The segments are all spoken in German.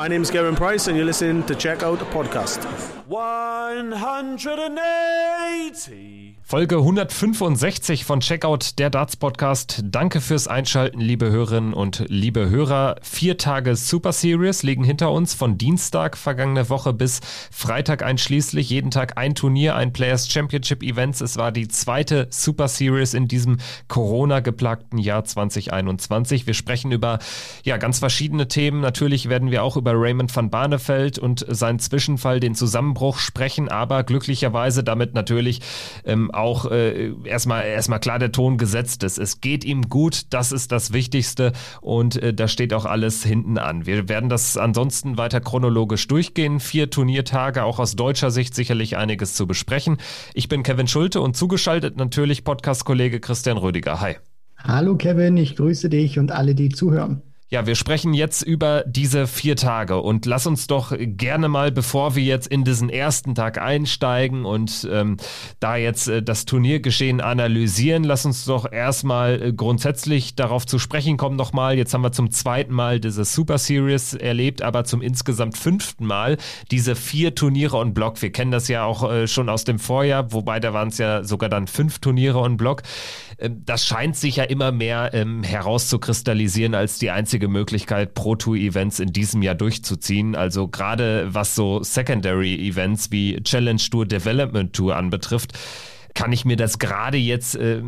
My name is Gavin Price, and you're listening to Check Out the Podcast. 180. Folge 165 von Checkout, der Darts Podcast. Danke fürs Einschalten, liebe Hörerinnen und liebe Hörer. Vier Tage Super Series liegen hinter uns von Dienstag vergangene Woche bis Freitag einschließlich. Jeden Tag ein Turnier, ein Players Championship Events. Es war die zweite Super Series in diesem Corona-geplagten Jahr 2021. Wir sprechen über ja ganz verschiedene Themen. Natürlich werden wir auch über Raymond van Barneveld und seinen Zwischenfall, den Zusammenbruch sprechen, aber glücklicherweise damit natürlich ähm, auch äh, erstmal erstmal klar der Ton gesetzt ist. Es geht ihm gut, das ist das Wichtigste und äh, da steht auch alles hinten an. Wir werden das ansonsten weiter chronologisch durchgehen. Vier Turniertage, auch aus deutscher Sicht sicherlich einiges zu besprechen. Ich bin Kevin Schulte und zugeschaltet natürlich Podcast-Kollege Christian Rüdiger. Hi. Hallo Kevin, ich grüße dich und alle, die zuhören. Ja, wir sprechen jetzt über diese vier Tage und lass uns doch gerne mal, bevor wir jetzt in diesen ersten Tag einsteigen und ähm, da jetzt äh, das Turniergeschehen analysieren, lass uns doch erstmal äh, grundsätzlich darauf zu sprechen kommen nochmal. Jetzt haben wir zum zweiten Mal diese Super Series erlebt, aber zum insgesamt fünften Mal diese vier Turniere on Block. Wir kennen das ja auch äh, schon aus dem Vorjahr, wobei da waren es ja sogar dann fünf Turniere on Block. Ähm, das scheint sich ja immer mehr ähm, herauszukristallisieren als die einzige Möglichkeit, Pro Tour Events in diesem Jahr durchzuziehen. Also gerade was so Secondary Events wie Challenge Tour, Development Tour anbetrifft, kann ich mir das gerade jetzt äh,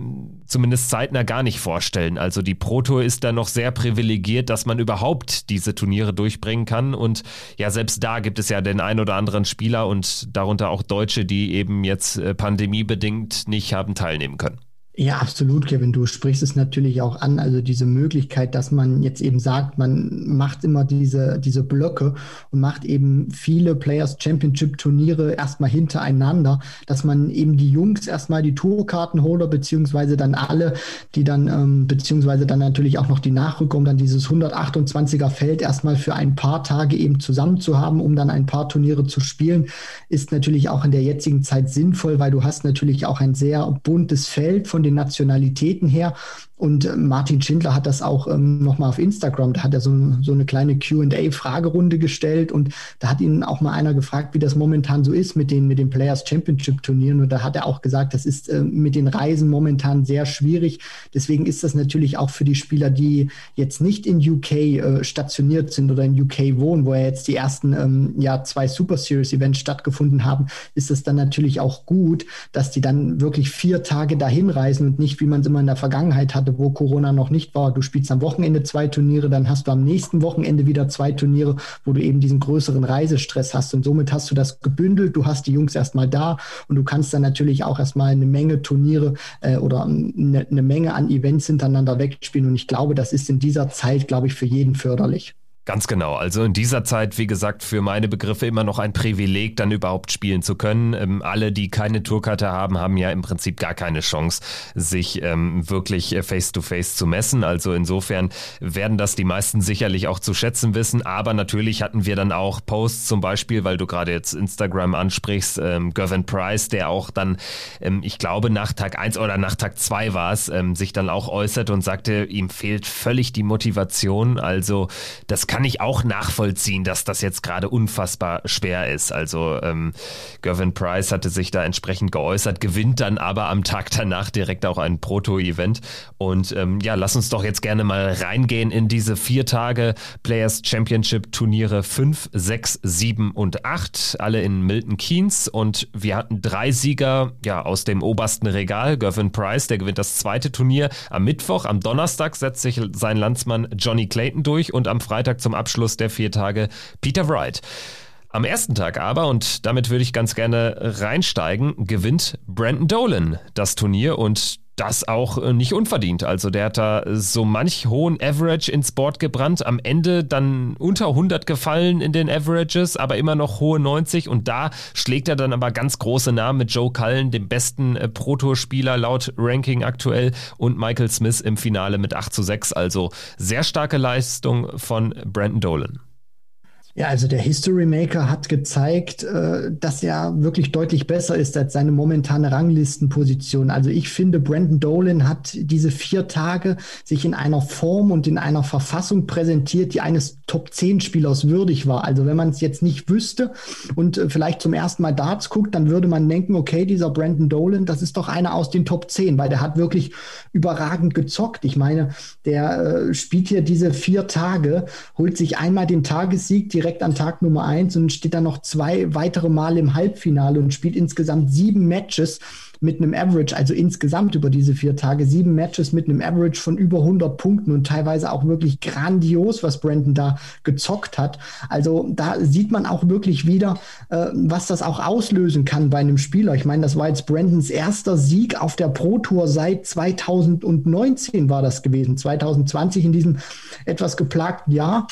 zumindest zeitnah gar nicht vorstellen. Also die Pro Tour ist da noch sehr privilegiert, dass man überhaupt diese Turniere durchbringen kann. Und ja, selbst da gibt es ja den ein oder anderen Spieler und darunter auch Deutsche, die eben jetzt äh, pandemiebedingt nicht haben teilnehmen können. Ja, absolut, Kevin. Du sprichst es natürlich auch an. Also diese Möglichkeit, dass man jetzt eben sagt, man macht immer diese, diese Blöcke und macht eben viele Players Championship Turniere erstmal hintereinander, dass man eben die Jungs erstmal die Tourkartenholder beziehungsweise dann alle, die dann, ähm, beziehungsweise dann natürlich auch noch die Nachrücker, um dann dieses 128er Feld erstmal für ein paar Tage eben zusammen zu haben, um dann ein paar Turniere zu spielen, ist natürlich auch in der jetzigen Zeit sinnvoll, weil du hast natürlich auch ein sehr buntes Feld von von den Nationalitäten her und äh, Martin Schindler hat das auch ähm, nochmal auf Instagram, da hat er so, so eine kleine QA-Fragerunde gestellt und da hat ihn auch mal einer gefragt, wie das momentan so ist mit den, mit den Players Championship Turnieren. Und da hat er auch gesagt, das ist äh, mit den Reisen momentan sehr schwierig. Deswegen ist das natürlich auch für die Spieler, die jetzt nicht in UK äh, stationiert sind oder in UK wohnen, wo ja jetzt die ersten ähm, ja, zwei Super Series Events stattgefunden haben, ist es dann natürlich auch gut, dass die dann wirklich vier Tage dahin reisen und nicht, wie man es immer in der Vergangenheit hatte, wo Corona noch nicht war. Du spielst am Wochenende zwei Turniere, dann hast du am nächsten Wochenende wieder zwei Turniere, wo du eben diesen größeren Reisestress hast. Und somit hast du das gebündelt. Du hast die Jungs erstmal da und du kannst dann natürlich auch erstmal eine Menge Turniere äh, oder eine, eine Menge an Events hintereinander wegspielen. Und ich glaube, das ist in dieser Zeit, glaube ich, für jeden förderlich. Ganz genau. Also in dieser Zeit, wie gesagt, für meine Begriffe immer noch ein Privileg, dann überhaupt spielen zu können. Ähm, alle, die keine Tourkarte haben, haben ja im Prinzip gar keine Chance, sich ähm, wirklich face-to-face -face zu messen. Also insofern werden das die meisten sicherlich auch zu schätzen wissen. Aber natürlich hatten wir dann auch Posts zum Beispiel, weil du gerade jetzt Instagram ansprichst, ähm, Gavin Price, der auch dann, ähm, ich glaube, nach Tag 1 oder nach Tag 2 war es, sich dann auch äußert und sagte, ihm fehlt völlig die Motivation. Also das kann ich auch nachvollziehen, dass das jetzt gerade unfassbar schwer ist. Also ähm, Gervin Price hatte sich da entsprechend geäußert, gewinnt dann aber am Tag danach direkt auch ein Proto-Event. Und ähm, ja, lass uns doch jetzt gerne mal reingehen in diese vier Tage Players Championship Turniere 5, 6, 7 und 8, alle in Milton Keynes. Und wir hatten drei Sieger ja aus dem obersten Regal. Gervin Price, der gewinnt das zweite Turnier am Mittwoch. Am Donnerstag setzt sich sein Landsmann Johnny Clayton durch und am Freitag zum Abschluss der vier Tage Peter Wright. Am ersten Tag aber, und damit würde ich ganz gerne reinsteigen, gewinnt Brandon Dolan das Turnier und das auch äh, nicht unverdient. Also der hat da so manch hohen Average ins Board gebrannt, am Ende dann unter 100 gefallen in den Averages, aber immer noch hohe 90 und da schlägt er dann aber ganz große Namen mit Joe Cullen, dem besten äh, Pro-Tour-Spieler laut Ranking aktuell und Michael Smith im Finale mit 8 zu 6. Also sehr starke Leistung von Brandon Dolan. Ja, also der History Maker hat gezeigt, äh, dass er wirklich deutlich besser ist als seine momentane Ranglistenposition. Also ich finde, Brandon Dolan hat diese vier Tage sich in einer Form und in einer Verfassung präsentiert, die eines Top-10-Spielers würdig war. Also wenn man es jetzt nicht wüsste und äh, vielleicht zum ersten Mal Darts guckt, dann würde man denken, okay, dieser Brandon Dolan, das ist doch einer aus den Top 10, weil der hat wirklich überragend gezockt. Ich meine, der äh, spielt hier diese vier Tage, holt sich einmal den Tagessieg, die direkt an Tag Nummer eins und steht dann noch zwei weitere Mal im Halbfinale und spielt insgesamt sieben Matches mit einem Average, also insgesamt über diese vier Tage, sieben Matches mit einem Average von über 100 Punkten und teilweise auch wirklich grandios, was Brandon da gezockt hat. Also da sieht man auch wirklich wieder, äh, was das auch auslösen kann bei einem Spieler. Ich meine, das war jetzt Brandons erster Sieg auf der Pro Tour seit 2019 war das gewesen. 2020 in diesem etwas geplagten Jahr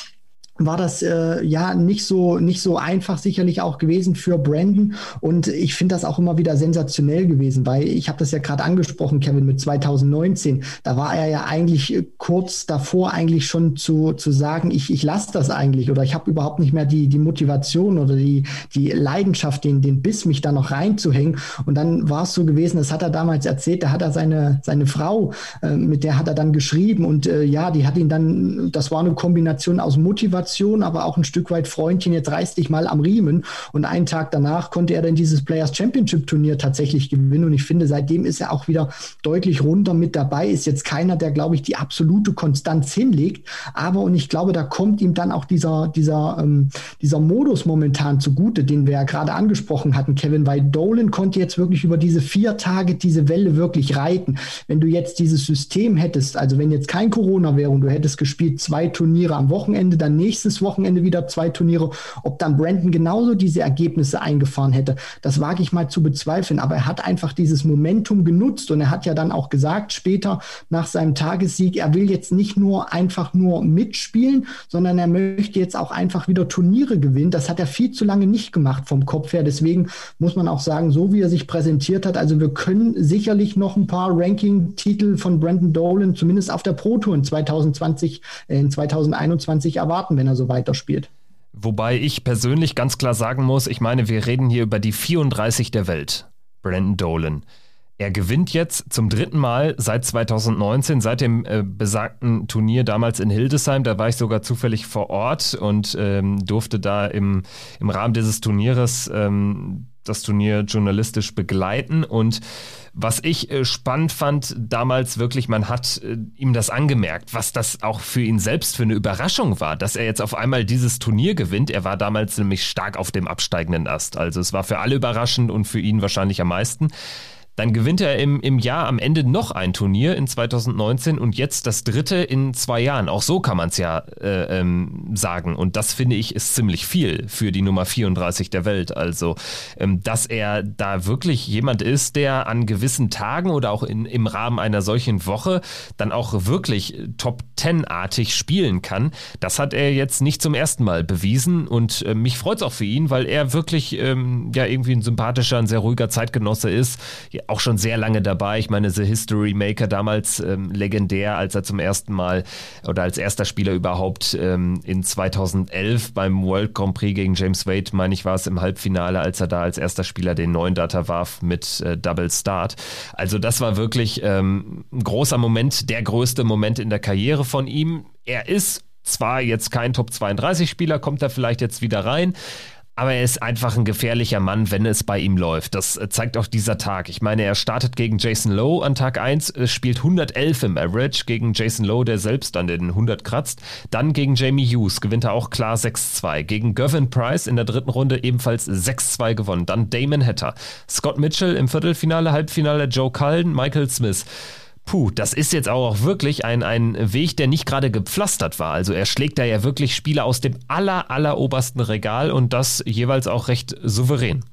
war das äh, ja nicht so nicht so einfach sicherlich auch gewesen für Brandon. Und ich finde das auch immer wieder sensationell gewesen, weil ich habe das ja gerade angesprochen, Kevin mit 2019, da war er ja eigentlich äh, kurz davor eigentlich schon zu zu sagen, ich ich lasse das eigentlich oder ich habe überhaupt nicht mehr die die Motivation oder die die Leidenschaft, den den Biss mich da noch reinzuhängen. Und dann war es so gewesen, das hat er damals erzählt, da hat er seine seine Frau äh, mit der hat er dann geschrieben und äh, ja, die hat ihn dann das war eine Kombination aus Motivation Motivation, aber auch ein Stück weit Freundchen, jetzt reiß dich mal am Riemen. Und einen Tag danach konnte er dann dieses Players Championship Turnier tatsächlich gewinnen. Und ich finde, seitdem ist er auch wieder deutlich runter mit dabei. Ist jetzt keiner, der, glaube ich, die absolute Konstanz hinlegt. Aber, und ich glaube, da kommt ihm dann auch dieser, dieser, ähm, dieser Modus momentan zugute, den wir ja gerade angesprochen hatten, Kevin, weil Dolan konnte jetzt wirklich über diese vier Tage diese Welle wirklich reiten. Wenn du jetzt dieses System hättest, also wenn jetzt kein Corona wäre und du hättest gespielt zwei Turniere am Wochenende, dann nächstes nächstes Wochenende wieder zwei Turniere. Ob dann Brandon genauso diese Ergebnisse eingefahren hätte, das wage ich mal zu bezweifeln. Aber er hat einfach dieses Momentum genutzt und er hat ja dann auch gesagt, später nach seinem Tagessieg, er will jetzt nicht nur einfach nur mitspielen, sondern er möchte jetzt auch einfach wieder Turniere gewinnen. Das hat er viel zu lange nicht gemacht vom Kopf her. Deswegen muss man auch sagen, so wie er sich präsentiert hat, also wir können sicherlich noch ein paar Ranking-Titel von Brandon Dolan, zumindest auf der Pro Tour in 2020, äh, in 2021 erwarten, wenn er er so weiterspielt. Wobei ich persönlich ganz klar sagen muss, ich meine, wir reden hier über die 34 der Welt. Brandon Dolan. Er gewinnt jetzt zum dritten Mal seit 2019, seit dem äh, besagten Turnier damals in Hildesheim. Da war ich sogar zufällig vor Ort und ähm, durfte da im, im Rahmen dieses Turnieres ähm, das Turnier journalistisch begleiten. Und was ich äh, spannend fand damals wirklich, man hat äh, ihm das angemerkt, was das auch für ihn selbst für eine Überraschung war, dass er jetzt auf einmal dieses Turnier gewinnt. Er war damals nämlich stark auf dem absteigenden Ast. Also es war für alle überraschend und für ihn wahrscheinlich am meisten. Dann gewinnt er im, im Jahr am Ende noch ein Turnier in 2019 und jetzt das dritte in zwei Jahren. Auch so kann man es ja äh, ähm, sagen. Und das finde ich ist ziemlich viel für die Nummer 34 der Welt. Also, ähm, dass er da wirklich jemand ist, der an gewissen Tagen oder auch in, im Rahmen einer solchen Woche dann auch wirklich Top Ten-artig spielen kann, das hat er jetzt nicht zum ersten Mal bewiesen. Und äh, mich freut es auch für ihn, weil er wirklich ähm, ja irgendwie ein sympathischer, ein sehr ruhiger Zeitgenosse ist. Auch schon sehr lange dabei. Ich meine, The History Maker damals ähm, legendär, als er zum ersten Mal oder als erster Spieler überhaupt ähm, in 2011 beim World Grand Prix gegen James Wade, meine ich, war es im Halbfinale, als er da als erster Spieler den neuen Data warf mit äh, Double Start. Also das war wirklich ähm, ein großer Moment, der größte Moment in der Karriere von ihm. Er ist zwar jetzt kein Top 32 Spieler, kommt er vielleicht jetzt wieder rein, aber er ist einfach ein gefährlicher Mann, wenn es bei ihm läuft. Das äh, zeigt auch dieser Tag. Ich meine, er startet gegen Jason Lowe an Tag 1, äh, spielt 111 im Average gegen Jason Lowe, der selbst an den 100 kratzt. Dann gegen Jamie Hughes gewinnt er auch klar 6-2. Gegen Gavin Price in der dritten Runde ebenfalls 6-2 gewonnen. Dann Damon Hatter. Scott Mitchell im Viertelfinale, Halbfinale Joe Cullen, Michael Smith. Puh, das ist jetzt auch wirklich ein, ein Weg, der nicht gerade gepflastert war. Also er schlägt da ja wirklich Spieler aus dem aller, aller obersten Regal und das jeweils auch recht souverän.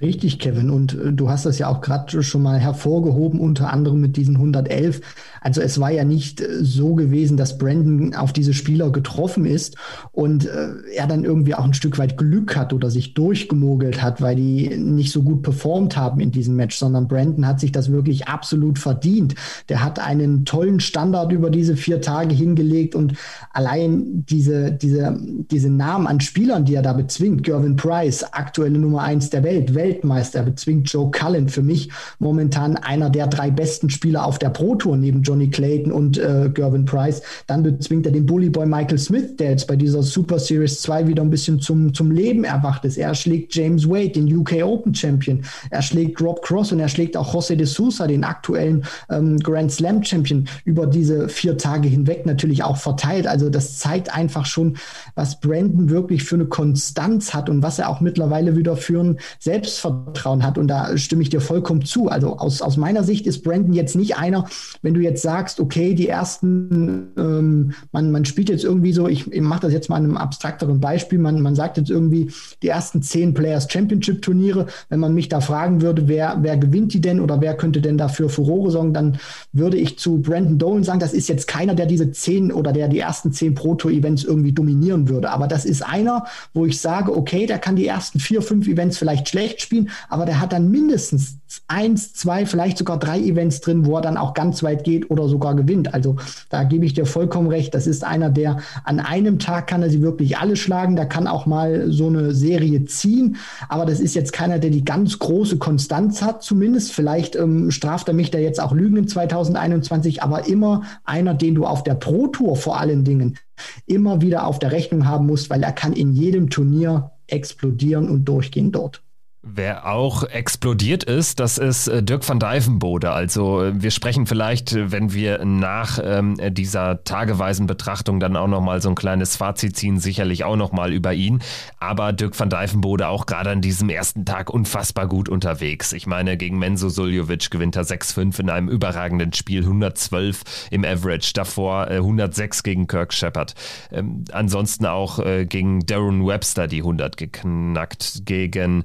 Richtig, Kevin. Und äh, du hast das ja auch gerade schon mal hervorgehoben, unter anderem mit diesen 111. Also es war ja nicht äh, so gewesen, dass Brandon auf diese Spieler getroffen ist und äh, er dann irgendwie auch ein Stück weit Glück hat oder sich durchgemogelt hat, weil die nicht so gut performt haben in diesem Match, sondern Brandon hat sich das wirklich absolut verdient. Der hat einen tollen Standard über diese vier Tage hingelegt und allein diese, diese, diese Namen an Spielern, die er da bezwingt, Gervin Price, aktuelle Nummer eins der Welt, Welt Weltmeister, bezwingt Joe Cullen für mich momentan einer der drei besten Spieler auf der Pro Tour neben Johnny Clayton und äh, Gervin Price. Dann bezwingt er den Bully Boy Michael Smith, der jetzt bei dieser Super Series 2 wieder ein bisschen zum, zum Leben erwacht ist. Er schlägt James Wade, den UK Open Champion. Er schlägt Rob Cross und er schlägt auch José de Sousa, den aktuellen ähm, Grand Slam Champion, über diese vier Tage hinweg natürlich auch verteilt. Also das zeigt einfach schon, was Brandon wirklich für eine Konstanz hat und was er auch mittlerweile wieder für ein Selbst Selbstvertrauen hat. Und da stimme ich dir vollkommen zu. Also aus, aus meiner Sicht ist Brandon jetzt nicht einer, wenn du jetzt sagst, okay, die ersten, ähm, man, man spielt jetzt irgendwie so, ich, ich mache das jetzt mal in einem abstrakteren Beispiel, man, man sagt jetzt irgendwie die ersten zehn Players Championship Turniere. Wenn man mich da fragen würde, wer, wer gewinnt die denn oder wer könnte denn dafür Furore sorgen, dann würde ich zu Brandon Dolan sagen, das ist jetzt keiner, der diese zehn oder der die ersten zehn Pro Tour Events irgendwie dominieren würde. Aber das ist einer, wo ich sage, okay, der kann die ersten vier, fünf Events vielleicht schlecht spielen spielen, aber der hat dann mindestens eins, zwei, vielleicht sogar drei Events drin, wo er dann auch ganz weit geht oder sogar gewinnt. Also da gebe ich dir vollkommen recht. Das ist einer, der an einem Tag kann er sie wirklich alle schlagen. Da kann auch mal so eine Serie ziehen. Aber das ist jetzt keiner, der die ganz große Konstanz hat, zumindest. Vielleicht ähm, straft er mich da jetzt auch Lügen in 2021, aber immer einer, den du auf der Pro Tour vor allen Dingen immer wieder auf der Rechnung haben musst, weil er kann in jedem Turnier explodieren und durchgehen dort. Wer auch explodiert ist, das ist äh, Dirk van Dijvenbode. Also äh, wir sprechen vielleicht, äh, wenn wir nach ähm, dieser tageweisen Betrachtung dann auch nochmal so ein kleines Fazit ziehen, sicherlich auch nochmal über ihn. Aber Dirk van Dijvenbode auch gerade an diesem ersten Tag unfassbar gut unterwegs. Ich meine, gegen Menzo Suljovic gewinnt er 6-5 in einem überragenden Spiel, 112 im Average, davor äh, 106 gegen Kirk Shepard. Ähm, ansonsten auch äh, gegen Darren Webster die 100 geknackt, gegen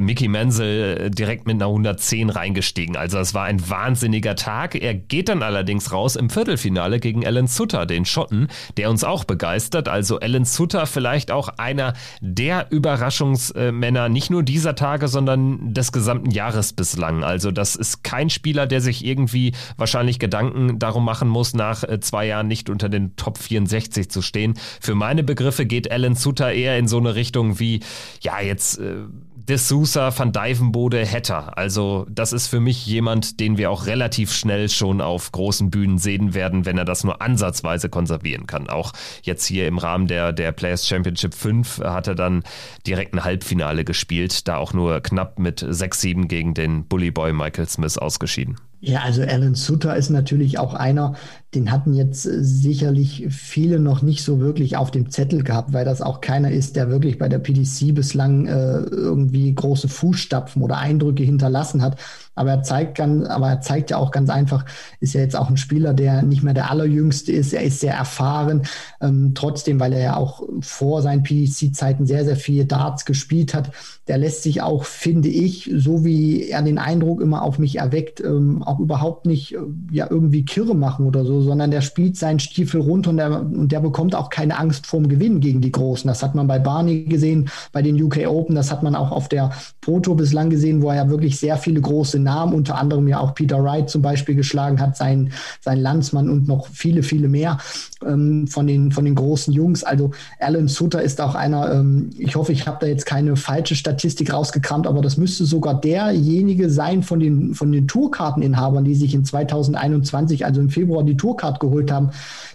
Mickey Menzel äh, direkt mit einer 110 reingestiegen. Also es war ein wahnsinniger Tag. Er geht dann allerdings raus im Viertelfinale gegen Alan Sutter, den Schotten, der uns auch begeistert. Also Alan Sutter vielleicht auch einer der Überraschungsmänner, nicht nur dieser Tage, sondern des gesamten Jahres bislang. Also das ist kein Spieler, der sich irgendwie wahrscheinlich Gedanken darum machen muss, nach äh, zwei Jahren nicht unter den Top 64 zu stehen. Für meine Begriffe geht Alan Sutter eher in so eine Richtung wie, ja, jetzt äh, De Sousa, Van Dijvenbode, Hetter. Also das ist für mich jemand, den wir auch relativ schnell schon auf großen Bühnen sehen werden, wenn er das nur ansatzweise konservieren kann. Auch jetzt hier im Rahmen der, der Players Championship 5 hat er dann direkt ein Halbfinale gespielt, da auch nur knapp mit 6-7 gegen den Bully Boy Michael Smith ausgeschieden. Ja, also Alan Sutter ist natürlich auch einer, den hatten jetzt äh, sicherlich viele noch nicht so wirklich auf dem Zettel gehabt, weil das auch keiner ist, der wirklich bei der PDC bislang äh, irgendwie große Fußstapfen oder Eindrücke hinterlassen hat. Aber er zeigt ganz, aber er zeigt ja auch ganz einfach, ist ja jetzt auch ein Spieler, der nicht mehr der allerjüngste ist. Er ist sehr erfahren. Ähm, trotzdem, weil er ja auch vor seinen PDC-Zeiten sehr, sehr viele Darts gespielt hat. Der lässt sich auch, finde ich, so wie er den Eindruck immer auf mich erweckt, ähm, auch überhaupt nicht äh, ja irgendwie Kirre machen oder so, sondern der spielt seinen Stiefel runter und der, und der bekommt auch keine Angst vorm Gewinn gegen die Großen. Das hat man bei Barney gesehen, bei den UK Open, das hat man auch auf der Proto bislang gesehen, wo er ja wirklich sehr viele große Namen, unter anderem ja auch Peter Wright zum Beispiel geschlagen hat, sein, sein Landsmann und noch viele, viele mehr ähm, von, den, von den großen Jungs. Also Alan Sutter ist auch einer, ähm, ich hoffe, ich habe da jetzt keine falsche Statistik rausgekramt, aber das müsste sogar derjenige sein von den, von den Tourkarteninhabern, die sich in 2021, also im Februar, die Tourcard geholt haben,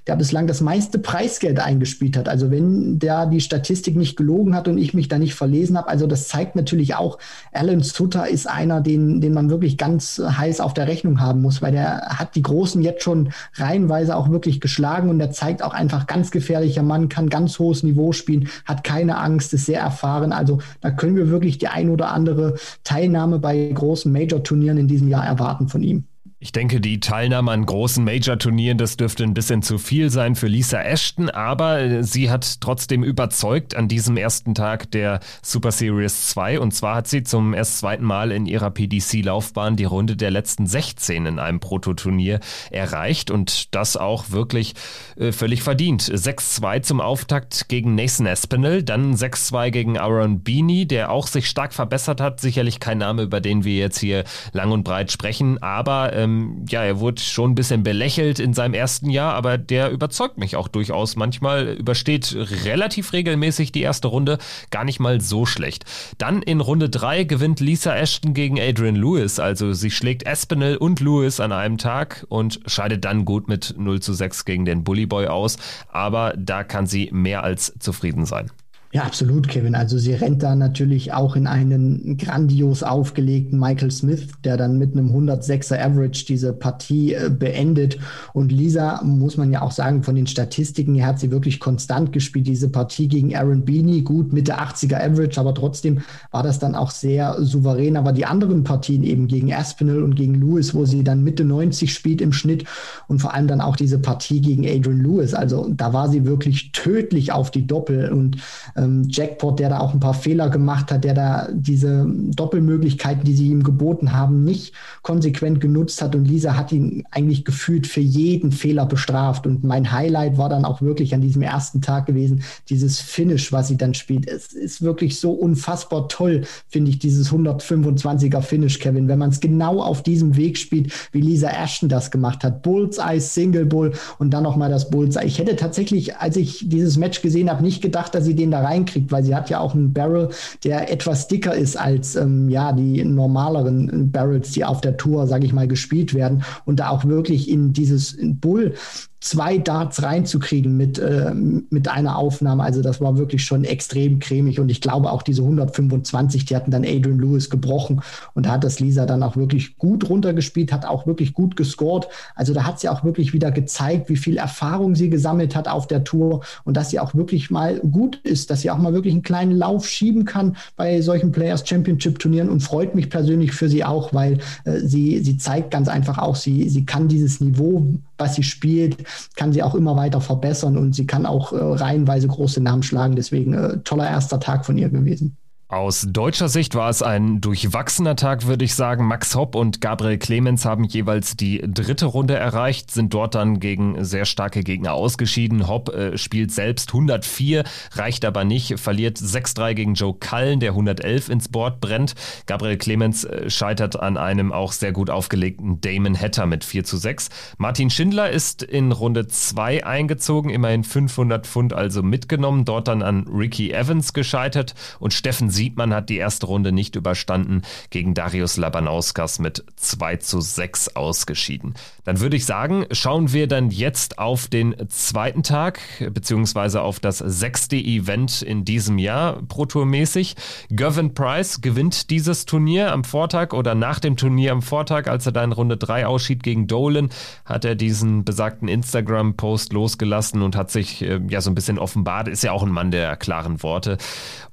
der bislang das meiste Preisgeld eingespielt hat. Also wenn der die Statistik nicht gelogen hat und ich mich da nicht verlesen habe, also das zeigt natürlich auch, Alan Sutter ist einer, den, den man wirklich ganz heiß auf der Rechnung haben muss, weil der hat die Großen jetzt schon reihenweise auch wirklich geschlagen und der zeigt auch einfach ganz gefährlicher Mann, kann ganz hohes Niveau spielen, hat keine Angst, ist sehr erfahren. Also da können wir wirklich die ein oder andere Teilnahme bei großen Major-Turnieren in diesem Jahr erwarten von ihm. Ich denke, die Teilnahme an großen Major-Turnieren, das dürfte ein bisschen zu viel sein für Lisa Ashton, aber äh, sie hat trotzdem überzeugt an diesem ersten Tag der Super Series 2 und zwar hat sie zum erst zweiten Mal in ihrer PDC-Laufbahn die Runde der letzten 16 in einem Prototurnier erreicht und das auch wirklich äh, völlig verdient. 6-2 zum Auftakt gegen Nathan Espinel, dann 6-2 gegen Aaron Beanie, der auch sich stark verbessert hat, sicherlich kein Name, über den wir jetzt hier lang und breit sprechen, aber ähm, ähm, ja, er wurde schon ein bisschen belächelt in seinem ersten Jahr, aber der überzeugt mich auch durchaus. Manchmal übersteht relativ regelmäßig die erste Runde, gar nicht mal so schlecht. Dann in Runde 3 gewinnt Lisa Ashton gegen Adrian Lewis, also sie schlägt Espinel und Lewis an einem Tag und scheidet dann gut mit 0 zu 6 gegen den Bully Boy aus, aber da kann sie mehr als zufrieden sein. Ja, absolut, Kevin. Also sie rennt da natürlich auch in einen grandios aufgelegten Michael Smith, der dann mit einem 106er Average diese Partie äh, beendet. Und Lisa, muss man ja auch sagen, von den Statistiken her hat sie wirklich konstant gespielt. Diese Partie gegen Aaron Beanie, gut Mitte 80er Average, aber trotzdem war das dann auch sehr souverän. Aber die anderen Partien eben gegen Aspinall und gegen Lewis, wo sie dann Mitte 90 spielt im Schnitt und vor allem dann auch diese Partie gegen Adrian Lewis. Also da war sie wirklich tödlich auf die Doppel und äh, ähm, Jackpot, der da auch ein paar Fehler gemacht hat, der da diese Doppelmöglichkeiten, die sie ihm geboten haben, nicht konsequent genutzt hat. Und Lisa hat ihn eigentlich gefühlt für jeden Fehler bestraft. Und mein Highlight war dann auch wirklich an diesem ersten Tag gewesen, dieses Finish, was sie dann spielt. Es ist wirklich so unfassbar toll, finde ich, dieses 125er Finish, Kevin, wenn man es genau auf diesem Weg spielt, wie Lisa Ashton das gemacht hat. Bullseye, Single Bull und dann nochmal das Bullseye. Ich hätte tatsächlich, als ich dieses Match gesehen habe, nicht gedacht, dass sie den da rein reinkriegt, weil sie hat ja auch einen Barrel, der etwas dicker ist als ähm, ja die normaleren Barrels, die auf der Tour, sage ich mal, gespielt werden und da auch wirklich in dieses Bull zwei Darts reinzukriegen mit, äh, mit einer Aufnahme. Also das war wirklich schon extrem cremig und ich glaube auch diese 125, die hatten dann Adrian Lewis gebrochen und hat das Lisa dann auch wirklich gut runtergespielt, hat auch wirklich gut gescored. Also da hat sie auch wirklich wieder gezeigt, wie viel Erfahrung sie gesammelt hat auf der Tour und dass sie auch wirklich mal gut ist, dass sie auch mal wirklich einen kleinen Lauf schieben kann bei solchen Players Championship Turnieren und freut mich persönlich für sie auch, weil äh, sie, sie zeigt ganz einfach auch, sie, sie kann dieses Niveau, was sie spielt, kann sie auch immer weiter verbessern und sie kann auch äh, reihenweise große Namen schlagen. Deswegen äh, toller erster Tag von ihr gewesen. Aus deutscher Sicht war es ein durchwachsener Tag, würde ich sagen. Max Hopp und Gabriel Clemens haben jeweils die dritte Runde erreicht, sind dort dann gegen sehr starke Gegner ausgeschieden. Hopp äh, spielt selbst 104, reicht aber nicht, verliert 6-3 gegen Joe Cullen, der 111 ins Board brennt. Gabriel Clemens äh, scheitert an einem auch sehr gut aufgelegten Damon Hatter mit 4 zu 6. Martin Schindler ist in Runde 2 eingezogen, immerhin 500 Pfund also mitgenommen, dort dann an Ricky Evans gescheitert und Steffen Siebmann hat die erste Runde nicht überstanden, gegen Darius Labanauskas mit 2 zu 6 ausgeschieden. Dann würde ich sagen, schauen wir dann jetzt auf den zweiten Tag, beziehungsweise auf das sechste Event in diesem Jahr, Pro Tour mäßig. Gavin Price gewinnt dieses Turnier am Vortag oder nach dem Turnier am Vortag, als er da in Runde 3 ausschied gegen Dolan, hat er diesen besagten Instagram-Post losgelassen und hat sich äh, ja so ein bisschen offenbart, ist ja auch ein Mann der klaren Worte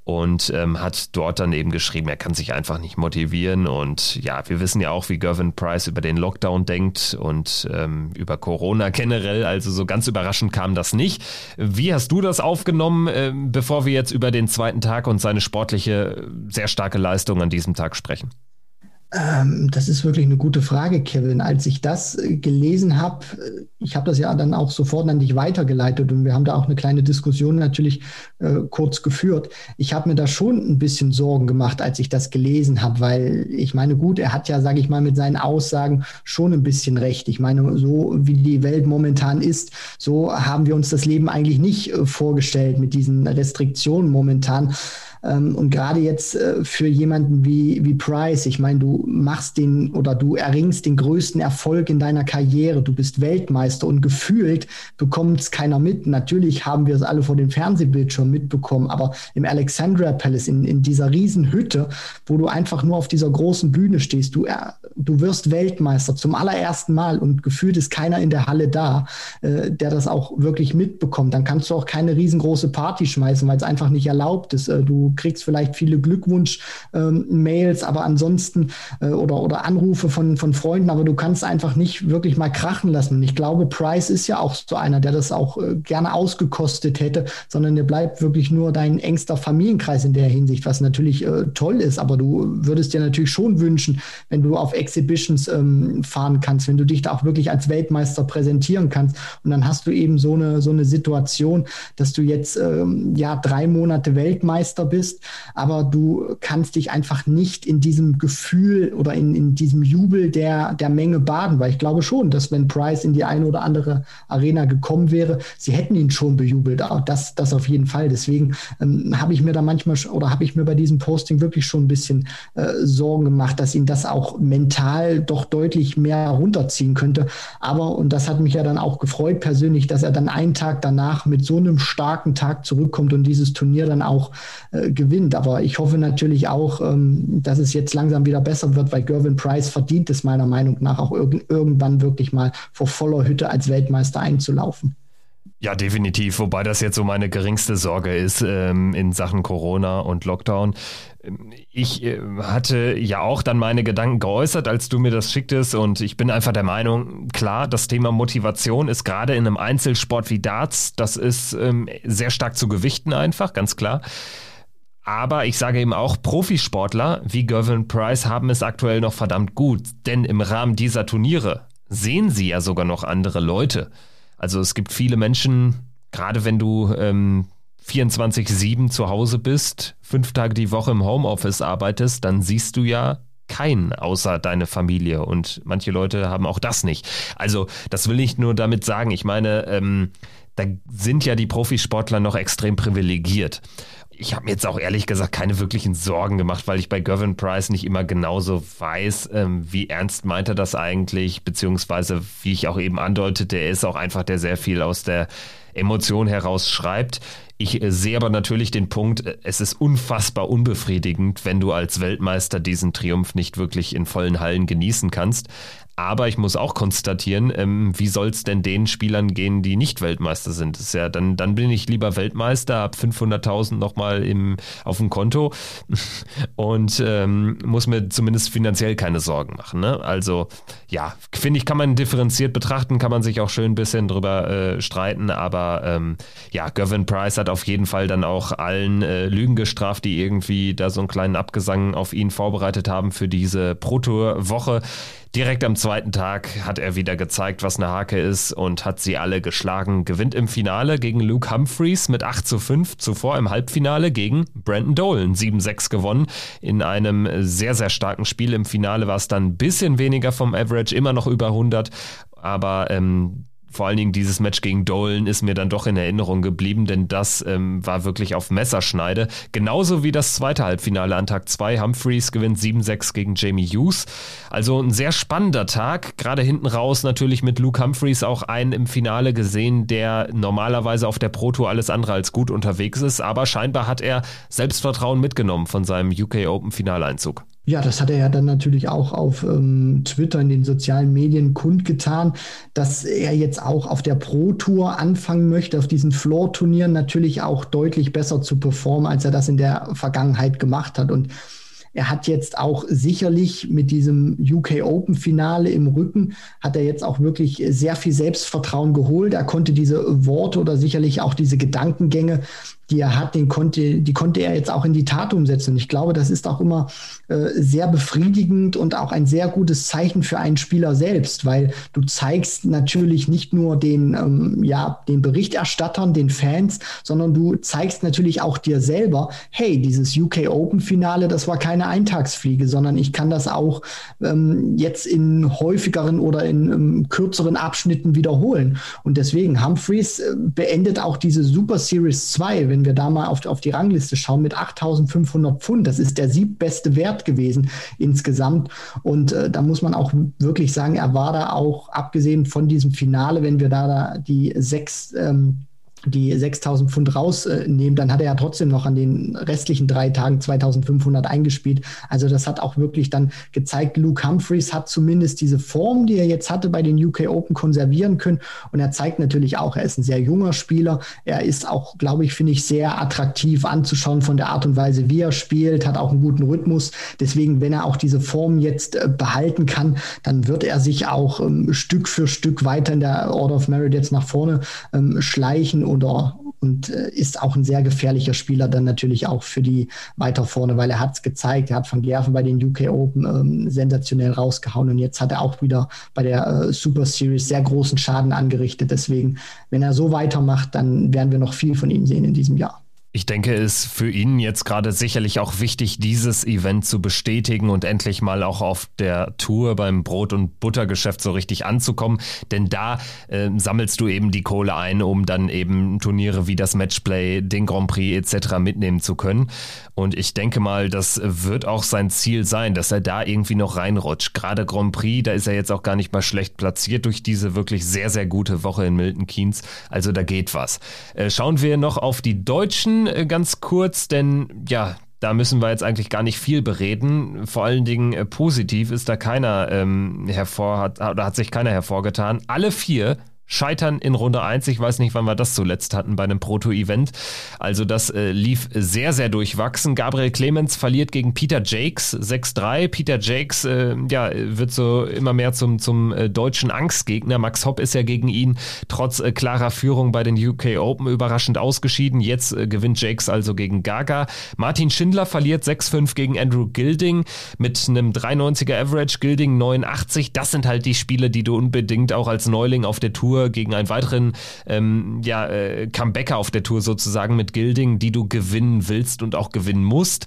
und ähm, hat dort dann eben geschrieben, er kann sich einfach nicht motivieren. Und ja, wir wissen ja auch, wie Gervin Price über den Lockdown denkt und ähm, über Corona generell. Also so ganz überraschend kam das nicht. Wie hast du das aufgenommen, äh, bevor wir jetzt über den zweiten Tag und seine sportliche, sehr starke Leistung an diesem Tag sprechen? Ähm, das ist wirklich eine gute Frage, Kevin. Als ich das äh, gelesen habe, äh, ich habe das ja dann auch sofort an dich weitergeleitet und wir haben da auch eine kleine Diskussion natürlich äh, kurz geführt. Ich habe mir da schon ein bisschen Sorgen gemacht, als ich das gelesen habe, weil ich meine, gut, er hat ja, sage ich mal, mit seinen Aussagen schon ein bisschen recht. Ich meine, so wie die Welt momentan ist, so haben wir uns das Leben eigentlich nicht äh, vorgestellt mit diesen Restriktionen momentan. Ähm, und gerade jetzt äh, für jemanden wie, wie Price, ich meine, du machst den oder du erringst den größten Erfolg in deiner Karriere, du bist Weltmeister und gefühlt bekommt es keiner mit. Natürlich haben wir es alle vor dem Fernsehbildschirm mitbekommen, aber im Alexandria Palace, in, in dieser Riesenhütte, wo du einfach nur auf dieser großen Bühne stehst, du er, du wirst Weltmeister zum allerersten Mal und gefühlt ist keiner in der Halle da, äh, der das auch wirklich mitbekommt. Dann kannst du auch keine riesengroße Party schmeißen, weil es einfach nicht erlaubt ist. Äh, kriegst vielleicht viele Glückwunsch-Mails, ähm, aber ansonsten äh, oder, oder Anrufe von, von Freunden, aber du kannst einfach nicht wirklich mal krachen lassen. Und ich glaube, Price ist ja auch so einer, der das auch äh, gerne ausgekostet hätte, sondern der bleibt wirklich nur dein engster Familienkreis in der Hinsicht, was natürlich äh, toll ist. Aber du würdest dir natürlich schon wünschen, wenn du auf Exhibitions ähm, fahren kannst, wenn du dich da auch wirklich als Weltmeister präsentieren kannst. Und dann hast du eben so eine, so eine Situation, dass du jetzt ähm, ja drei Monate Weltmeister bist, aber du kannst dich einfach nicht in diesem Gefühl oder in, in diesem Jubel der, der Menge baden, weil ich glaube schon, dass wenn Price in die eine oder andere Arena gekommen wäre, sie hätten ihn schon bejubelt. Auch das, das auf jeden Fall. Deswegen ähm, habe ich mir da manchmal oder habe ich mir bei diesem Posting wirklich schon ein bisschen äh, Sorgen gemacht, dass ihn das auch mental doch deutlich mehr runterziehen könnte. Aber, und das hat mich ja dann auch gefreut persönlich, dass er dann einen Tag danach mit so einem starken Tag zurückkommt und dieses Turnier dann auch äh, gewinnt. Aber ich hoffe natürlich auch, ähm, dass es jetzt langsam wieder besser wird, weil Gervin Price verdient es meiner Meinung nach auch irg irgendwann wirklich mal vor voller Hütte als Weltmeister einzulaufen. Ja, definitiv. Wobei das jetzt so meine geringste Sorge ist ähm, in Sachen Corona und Lockdown. Ich äh, hatte ja auch dann meine Gedanken geäußert, als du mir das schicktest und ich bin einfach der Meinung, klar, das Thema Motivation ist gerade in einem Einzelsport wie Darts, das ist ähm, sehr stark zu gewichten einfach, ganz klar. Aber ich sage eben auch, Profisportler wie Gervin Price haben es aktuell noch verdammt gut, denn im Rahmen dieser Turniere sehen sie ja sogar noch andere Leute. Also es gibt viele Menschen, gerade wenn du ähm, 24-7 zu Hause bist, fünf Tage die Woche im Homeoffice arbeitest, dann siehst du ja keinen außer deine Familie. Und manche Leute haben auch das nicht. Also das will ich nur damit sagen. Ich meine, ähm, da sind ja die Profisportler noch extrem privilegiert ich habe mir jetzt auch ehrlich gesagt keine wirklichen Sorgen gemacht, weil ich bei Gavin Price nicht immer genauso weiß, ähm, wie ernst meint er das eigentlich, beziehungsweise wie ich auch eben andeutete, er ist auch einfach der sehr viel aus der Emotion heraus schreibt. Ich äh, sehe aber natürlich den Punkt, äh, es ist unfassbar unbefriedigend, wenn du als Weltmeister diesen Triumph nicht wirklich in vollen Hallen genießen kannst. Aber ich muss auch konstatieren, ähm, wie soll es denn den Spielern gehen, die nicht Weltmeister sind? Das ist ja, dann, dann bin ich lieber Weltmeister, habe 500.000 nochmal im, auf dem Konto und ähm, muss mir zumindest finanziell keine Sorgen machen. Ne? Also ja, finde ich, kann man differenziert betrachten, kann man sich auch schön ein bisschen drüber äh, streiten, aber ähm, ja, Gavin Price hat auf jeden Fall dann auch allen äh, Lügen gestraft, die irgendwie da so einen kleinen Abgesang auf ihn vorbereitet haben für diese Proto-Woche. Direkt am zweiten Tag hat er wieder gezeigt, was eine Hake ist und hat sie alle geschlagen. Gewinnt im Finale gegen Luke Humphreys mit 8 zu 5. Zuvor im Halbfinale gegen Brandon Dolan 7-6 gewonnen. In einem sehr, sehr starken Spiel. Im Finale war es dann ein bisschen weniger vom Average, immer noch über 100. Aber ähm, vor allen Dingen dieses Match gegen Dolan ist mir dann doch in Erinnerung geblieben, denn das ähm, war wirklich auf Messerschneide. Genauso wie das zweite Halbfinale an Tag 2. Humphreys gewinnt 7-6 gegen Jamie Hughes. Also ein sehr spannender Tag. Gerade hinten raus natürlich mit Luke Humphreys auch einen im Finale gesehen, der normalerweise auf der Pro Tour alles andere als gut unterwegs ist. Aber scheinbar hat er Selbstvertrauen mitgenommen von seinem UK Open Finaleinzug. Ja, das hat er ja dann natürlich auch auf ähm, Twitter in den sozialen Medien kundgetan, dass er jetzt auch auf der Pro Tour anfangen möchte, auf diesen Floor-Turnieren natürlich auch deutlich besser zu performen, als er das in der Vergangenheit gemacht hat. Und er hat jetzt auch sicherlich mit diesem UK Open Finale im Rücken, hat er jetzt auch wirklich sehr viel Selbstvertrauen geholt. Er konnte diese Worte oder sicherlich auch diese Gedankengänge die er hat, den konnte, die konnte er jetzt auch in die Tat umsetzen. Und ich glaube, das ist auch immer äh, sehr befriedigend und auch ein sehr gutes Zeichen für einen Spieler selbst, weil du zeigst natürlich nicht nur den, ähm, ja, den Berichterstattern, den Fans, sondern du zeigst natürlich auch dir selber, hey, dieses UK Open Finale, das war keine Eintagsfliege, sondern ich kann das auch ähm, jetzt in häufigeren oder in ähm, kürzeren Abschnitten wiederholen. Und deswegen Humphreys äh, beendet auch diese Super Series 2, wenn wir da mal auf, auf die Rangliste schauen, mit 8.500 Pfund. Das ist der siebbeste Wert gewesen insgesamt. Und äh, da muss man auch wirklich sagen, er war da auch, abgesehen von diesem Finale, wenn wir da, da die sechs ähm, die 6000 Pfund rausnehmen, dann hat er ja trotzdem noch an den restlichen drei Tagen 2500 eingespielt. Also das hat auch wirklich dann gezeigt, Luke Humphreys hat zumindest diese Form, die er jetzt hatte bei den UK Open konservieren können. Und er zeigt natürlich auch, er ist ein sehr junger Spieler. Er ist auch, glaube ich, finde ich, sehr attraktiv anzuschauen von der Art und Weise, wie er spielt, hat auch einen guten Rhythmus. Deswegen, wenn er auch diese Form jetzt äh, behalten kann, dann wird er sich auch ähm, Stück für Stück weiter in der Order of Merit jetzt nach vorne ähm, schleichen oder und äh, ist auch ein sehr gefährlicher Spieler dann natürlich auch für die weiter vorne, weil er hat es gezeigt, er hat von Gerven bei den UK Open ähm, sensationell rausgehauen und jetzt hat er auch wieder bei der äh, Super Series sehr großen Schaden angerichtet. Deswegen, wenn er so weitermacht, dann werden wir noch viel von ihm sehen in diesem Jahr. Ich denke, es ist für ihn jetzt gerade sicherlich auch wichtig, dieses Event zu bestätigen und endlich mal auch auf der Tour beim Brot- und Buttergeschäft so richtig anzukommen. Denn da äh, sammelst du eben die Kohle ein, um dann eben Turniere wie das Matchplay, den Grand Prix etc. mitnehmen zu können. Und ich denke mal, das wird auch sein Ziel sein, dass er da irgendwie noch reinrutscht. Gerade Grand Prix, da ist er jetzt auch gar nicht mal schlecht platziert durch diese wirklich sehr, sehr gute Woche in Milton Keynes. Also da geht was. Äh, schauen wir noch auf die Deutschen äh, ganz kurz, denn ja, da müssen wir jetzt eigentlich gar nicht viel bereden. Vor allen Dingen äh, positiv ist da keiner ähm, hervor, hat, oder hat sich keiner hervorgetan. Alle vier Scheitern in Runde 1. Ich weiß nicht, wann wir das zuletzt hatten bei einem Proto-Event. Also das äh, lief sehr, sehr durchwachsen. Gabriel Clemens verliert gegen Peter Jakes 6-3. Peter Jakes äh, ja, wird so immer mehr zum, zum äh, deutschen Angstgegner. Max Hopp ist ja gegen ihn trotz äh, klarer Führung bei den UK Open überraschend ausgeschieden. Jetzt äh, gewinnt Jakes also gegen Gaga. Martin Schindler verliert 6-5 gegen Andrew Gilding mit einem 93er Average. Gilding 89. Das sind halt die Spiele, die du unbedingt auch als Neuling auf der Tour gegen einen weiteren ähm, ja, äh, Comebacker auf der Tour sozusagen mit Gilding, die du gewinnen willst und auch gewinnen musst.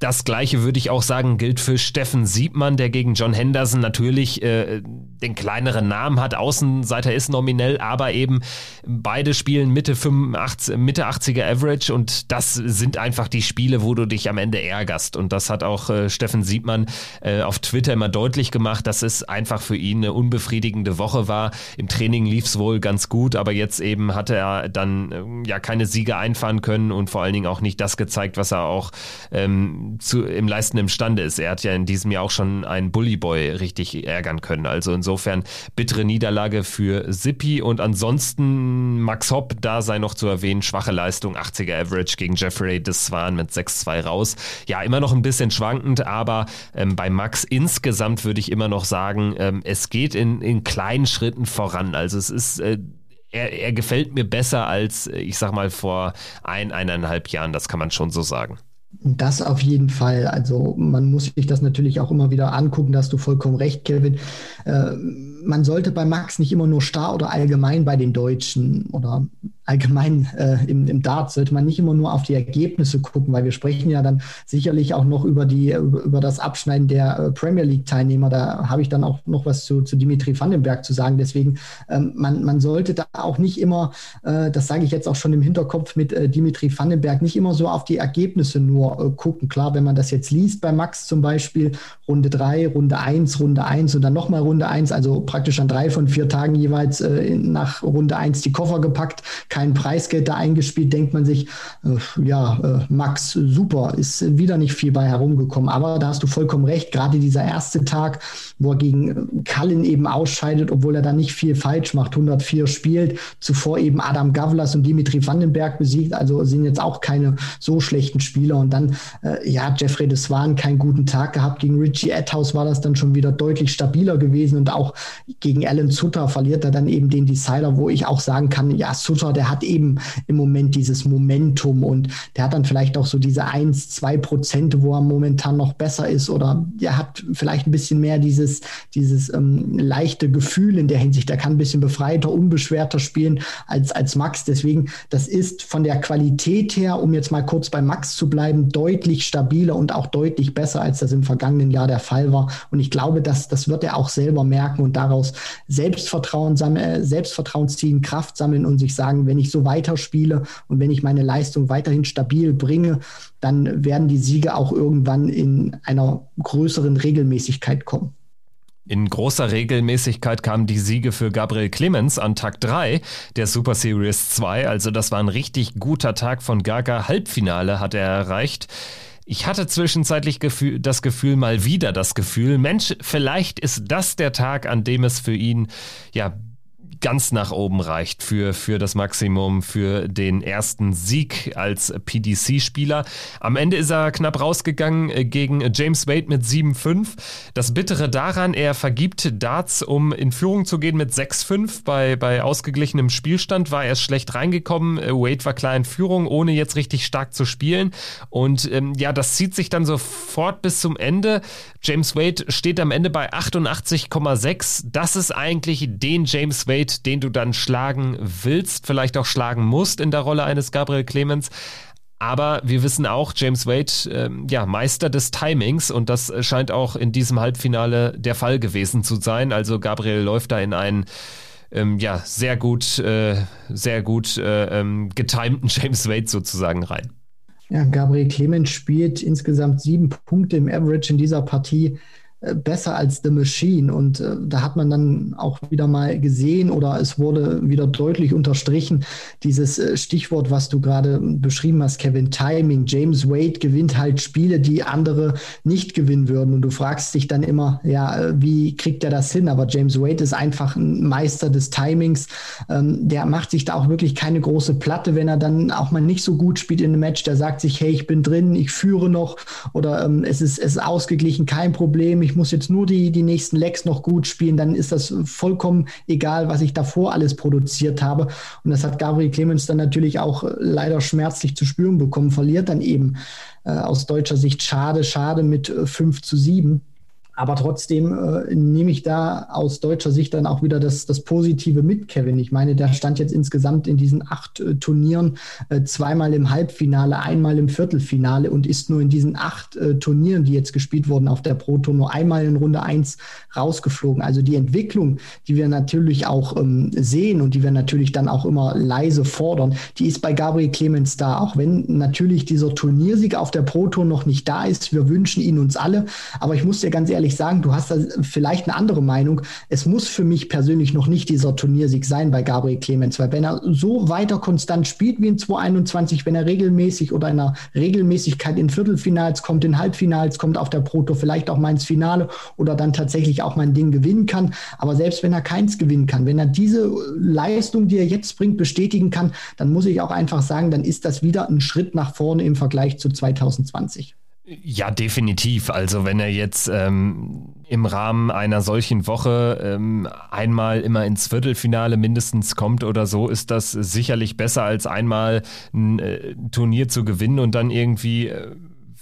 Das gleiche würde ich auch sagen, gilt für Steffen Siebmann, der gegen John Henderson natürlich äh, den kleineren Namen hat. Außenseiter ist nominell, aber eben beide spielen Mitte 85, Mitte 80er Average und das sind einfach die Spiele, wo du dich am Ende ärgerst. Und das hat auch äh, Steffen Siebmann äh, auf Twitter immer deutlich gemacht, dass es einfach für ihn eine unbefriedigende Woche war. Im Training lief es wohl ganz gut, aber jetzt eben hatte er dann äh, ja keine Siege einfahren können und vor allen Dingen auch nicht das gezeigt, was er auch ähm, zu, im Leisten imstande ist. Er hat ja in diesem Jahr auch schon einen Bullyboy richtig ärgern können. Also insofern bittere Niederlage für Sippi und ansonsten Max Hopp, da sei noch zu erwähnen, schwache Leistung, 80er Average gegen Jeffrey Deswan mit 6-2 raus. Ja, immer noch ein bisschen schwankend, aber ähm, bei Max insgesamt würde ich immer noch sagen, ähm, es geht in, in kleinen Schritten voran. Also es ist äh, er, er gefällt mir besser als, ich sag mal, vor ein, eineinhalb Jahren, das kann man schon so sagen. Das auf jeden Fall. Also man muss sich das natürlich auch immer wieder angucken, da hast du vollkommen recht, Kevin. Äh, man sollte bei Max nicht immer nur starr oder allgemein bei den Deutschen oder allgemein äh, im, im Dart sollte man nicht immer nur auf die Ergebnisse gucken, weil wir sprechen ja dann sicherlich auch noch über die über, über das Abschneiden der äh, Premier League Teilnehmer. Da habe ich dann auch noch was zu, zu Dimitri Vandenberg zu sagen. Deswegen ähm, man, man sollte da auch nicht immer, äh, das sage ich jetzt auch schon im Hinterkopf mit äh, Dimitri Vandenberg, nicht immer so auf die Ergebnisse nur äh, gucken. Klar, wenn man das jetzt liest bei Max zum Beispiel, Runde 3, Runde 1, Runde 1 und dann nochmal Runde 1, also praktisch an drei von vier Tagen jeweils äh, nach Runde 1 die Koffer gepackt, kein Preisgeld da eingespielt, denkt man sich, äh, ja, äh, Max, super, ist wieder nicht viel bei herumgekommen. Aber da hast du vollkommen recht, gerade dieser erste Tag, wo er gegen Cullen eben ausscheidet, obwohl er da nicht viel falsch macht, 104 spielt, zuvor eben Adam Gavlas und Dimitri Vandenberg besiegt, also sind jetzt auch keine so schlechten Spieler. Und dann, äh, ja, Jeffrey Deswan keinen guten Tag gehabt. Gegen Richie Edhouse war das dann schon wieder deutlich stabiler gewesen und auch gegen Alan Sutter verliert er dann eben den Decider, wo ich auch sagen kann, ja, Sutter, der hat eben im Moment dieses Momentum und der hat dann vielleicht auch so diese 1, 2 Prozent, wo er momentan noch besser ist oder er hat vielleicht ein bisschen mehr dieses, dieses ähm, leichte Gefühl in der Hinsicht. Der kann ein bisschen befreiter, unbeschwerter spielen als, als Max. Deswegen, das ist von der Qualität her, um jetzt mal kurz bei Max zu bleiben, deutlich stabiler und auch deutlich besser, als das im vergangenen Jahr der Fall war. Und ich glaube, dass, das wird er auch selber merken und daraus Selbstvertrauen sammeln, Selbstvertrauen ziehen, Kraft sammeln und sich sagen, wenn ich so weiterspiele und wenn ich meine Leistung weiterhin stabil bringe, dann werden die Siege auch irgendwann in einer größeren Regelmäßigkeit kommen. In großer Regelmäßigkeit kamen die Siege für Gabriel Clemens an Tag 3 der Super Series 2. Also das war ein richtig guter Tag von Gaga. Halbfinale hat er erreicht. Ich hatte zwischenzeitlich Gefühl, das Gefühl, mal wieder das Gefühl, Mensch, vielleicht ist das der Tag, an dem es für ihn ja ganz nach oben reicht für, für das Maximum, für den ersten Sieg als PDC-Spieler. Am Ende ist er knapp rausgegangen äh, gegen James Wade mit 7-5. Das Bittere daran, er vergibt Darts, um in Führung zu gehen mit 6-5. Bei, bei ausgeglichenem Spielstand war er schlecht reingekommen. Äh, Wade war klar in Führung, ohne jetzt richtig stark zu spielen. Und ähm, ja, das zieht sich dann sofort bis zum Ende. James Wade steht am Ende bei 88,6. Das ist eigentlich den James Wade, Schritt, den du dann schlagen willst, vielleicht auch schlagen musst in der Rolle eines Gabriel Clemens. Aber wir wissen auch, James Wade, äh, ja, Meister des Timings und das scheint auch in diesem Halbfinale der Fall gewesen zu sein. Also Gabriel läuft da in einen ähm, ja, sehr gut, äh, sehr gut äh, ähm, getimten James Wade sozusagen rein. Ja, Gabriel Clemens spielt insgesamt sieben Punkte im Average in dieser Partie. Äh, besser als The Machine. Und äh, da hat man dann auch wieder mal gesehen oder es wurde wieder deutlich unterstrichen, dieses äh, Stichwort, was du gerade beschrieben hast, Kevin Timing. James Wade gewinnt halt Spiele, die andere nicht gewinnen würden. Und du fragst dich dann immer, ja, äh, wie kriegt er das hin? Aber James Wade ist einfach ein Meister des Timings. Ähm, der macht sich da auch wirklich keine große Platte, wenn er dann auch mal nicht so gut spielt in einem Match. Der sagt sich, hey, ich bin drin, ich führe noch oder ähm, es, ist, es ist ausgeglichen, kein Problem. Ich ich muss jetzt nur die, die nächsten Lecks noch gut spielen, dann ist das vollkommen egal, was ich davor alles produziert habe. Und das hat Gabriel Clemens dann natürlich auch äh, leider schmerzlich zu spüren bekommen, verliert dann eben äh, aus deutscher Sicht schade, schade mit äh, 5 zu 7. Aber trotzdem äh, nehme ich da aus deutscher Sicht dann auch wieder das, das Positive mit, Kevin. Ich meine, der stand jetzt insgesamt in diesen acht äh, Turnieren äh, zweimal im Halbfinale, einmal im Viertelfinale und ist nur in diesen acht äh, Turnieren, die jetzt gespielt wurden auf der Pro Tour, nur einmal in Runde eins rausgeflogen. Also die Entwicklung, die wir natürlich auch ähm, sehen und die wir natürlich dann auch immer leise fordern, die ist bei Gabriel Clemens da. Auch wenn natürlich dieser Turniersieg auf der Pro Tour noch nicht da ist. Wir wünschen ihn uns alle. Aber ich muss dir ganz ehrlich ehrlich sagen, du hast da vielleicht eine andere Meinung. Es muss für mich persönlich noch nicht dieser Turniersieg sein bei Gabriel Clemens, weil wenn er so weiter konstant spielt wie in 2021, wenn er regelmäßig oder in einer Regelmäßigkeit in Viertelfinals kommt, in Halbfinals kommt auf der Proto, vielleicht auch mal ins Finale oder dann tatsächlich auch mal ein Ding gewinnen kann. Aber selbst wenn er keins gewinnen kann, wenn er diese Leistung, die er jetzt bringt, bestätigen kann, dann muss ich auch einfach sagen, dann ist das wieder ein Schritt nach vorne im Vergleich zu 2020. Ja, definitiv. Also wenn er jetzt ähm, im Rahmen einer solchen Woche ähm, einmal immer ins Viertelfinale mindestens kommt oder so, ist das sicherlich besser als einmal ein äh, Turnier zu gewinnen und dann irgendwie äh,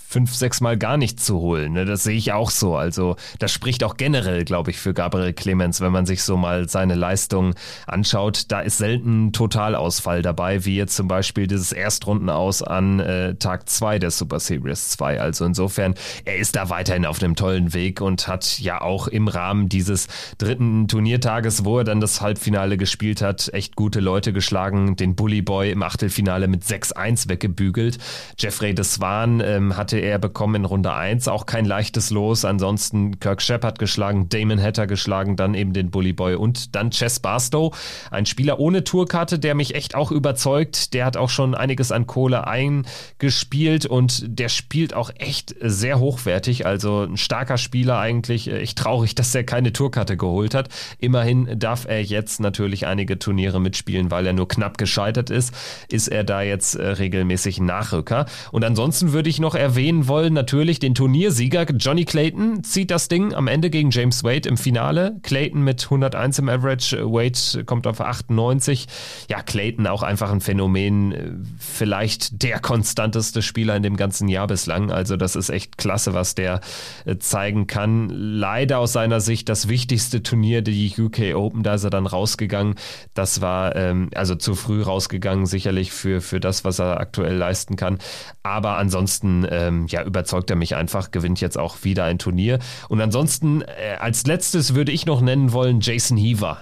fünf, sechs Mal gar nichts zu holen. Ne? Das sehe ich auch so. Also das spricht auch generell, glaube ich, für Gabriel Clemens, wenn man sich so mal seine Leistung anschaut. Da ist selten Totalausfall dabei, wie jetzt zum Beispiel dieses Erstrundenaus an äh, Tag zwei der Super Series 2. Also insofern, er ist da weiterhin auf einem tollen Weg und hat ja auch im Rahmen dieses dritten Turniertages, wo er dann das Halbfinale gespielt hat, echt gute Leute geschlagen. Den Bully Boy im Achtelfinale mit 6-1 weggebügelt. Jeffrey de Swan ähm, hatte hatte er bekommen in Runde 1. Auch kein leichtes Los. Ansonsten Kirk Shepard geschlagen, Damon Hatter geschlagen, dann eben den Bully Boy und dann Chess Barstow. Ein Spieler ohne Tourkarte, der mich echt auch überzeugt. Der hat auch schon einiges an Kohle eingespielt und der spielt auch echt sehr hochwertig. Also ein starker Spieler eigentlich. Echt traurig, dass er keine Tourkarte geholt hat. Immerhin darf er jetzt natürlich einige Turniere mitspielen, weil er nur knapp gescheitert ist. Ist er da jetzt äh, regelmäßig Nachrücker. Und ansonsten würde ich noch erwähnen, erwähnen wollen, natürlich den Turniersieger Johnny Clayton zieht das Ding am Ende gegen James Wade im Finale. Clayton mit 101 im Average, Wade kommt auf 98. Ja, Clayton auch einfach ein Phänomen, vielleicht der konstanteste Spieler in dem ganzen Jahr bislang. Also das ist echt klasse, was der äh, zeigen kann. Leider aus seiner Sicht das wichtigste Turnier, die UK Open, da ist er dann rausgegangen. Das war ähm, also zu früh rausgegangen, sicherlich für, für das, was er aktuell leisten kann. Aber ansonsten ähm, ähm, ja, überzeugt er mich einfach, gewinnt jetzt auch wieder ein Turnier. Und ansonsten, äh, als letztes würde ich noch nennen wollen Jason Heaver.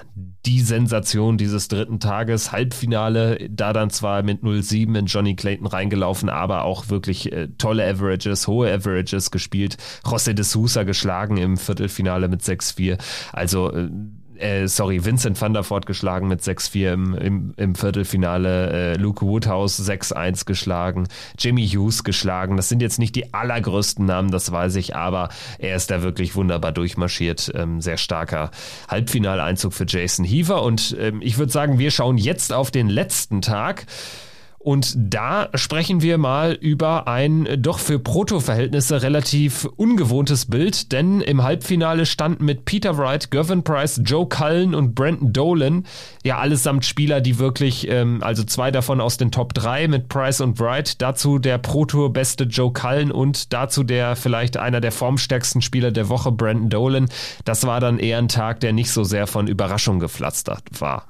die Sensation dieses dritten Tages. Halbfinale, da dann zwar mit 0-7 in Johnny Clayton reingelaufen, aber auch wirklich äh, tolle Averages, hohe Averages gespielt. José de Sousa geschlagen im Viertelfinale mit 6-4. Also äh, äh, sorry, Vincent van der Voort geschlagen mit 6-4 im, im, im, Viertelfinale, äh, Luke Woodhouse 6-1 geschlagen, Jimmy Hughes geschlagen. Das sind jetzt nicht die allergrößten Namen, das weiß ich, aber er ist da wirklich wunderbar durchmarschiert. Ähm, sehr starker Halbfinaleinzug für Jason Heaver und ähm, ich würde sagen, wir schauen jetzt auf den letzten Tag. Und da sprechen wir mal über ein doch für Proto-Verhältnisse relativ ungewohntes Bild, denn im Halbfinale standen mit Peter Wright, Gervin Price, Joe Cullen und Brandon Dolan ja allesamt Spieler, die wirklich, ähm, also zwei davon aus den Top 3 mit Price und Wright, dazu der Pro-Tour-beste Joe Cullen und dazu der vielleicht einer der formstärksten Spieler der Woche, Brandon Dolan. Das war dann eher ein Tag, der nicht so sehr von Überraschung gepflastert war.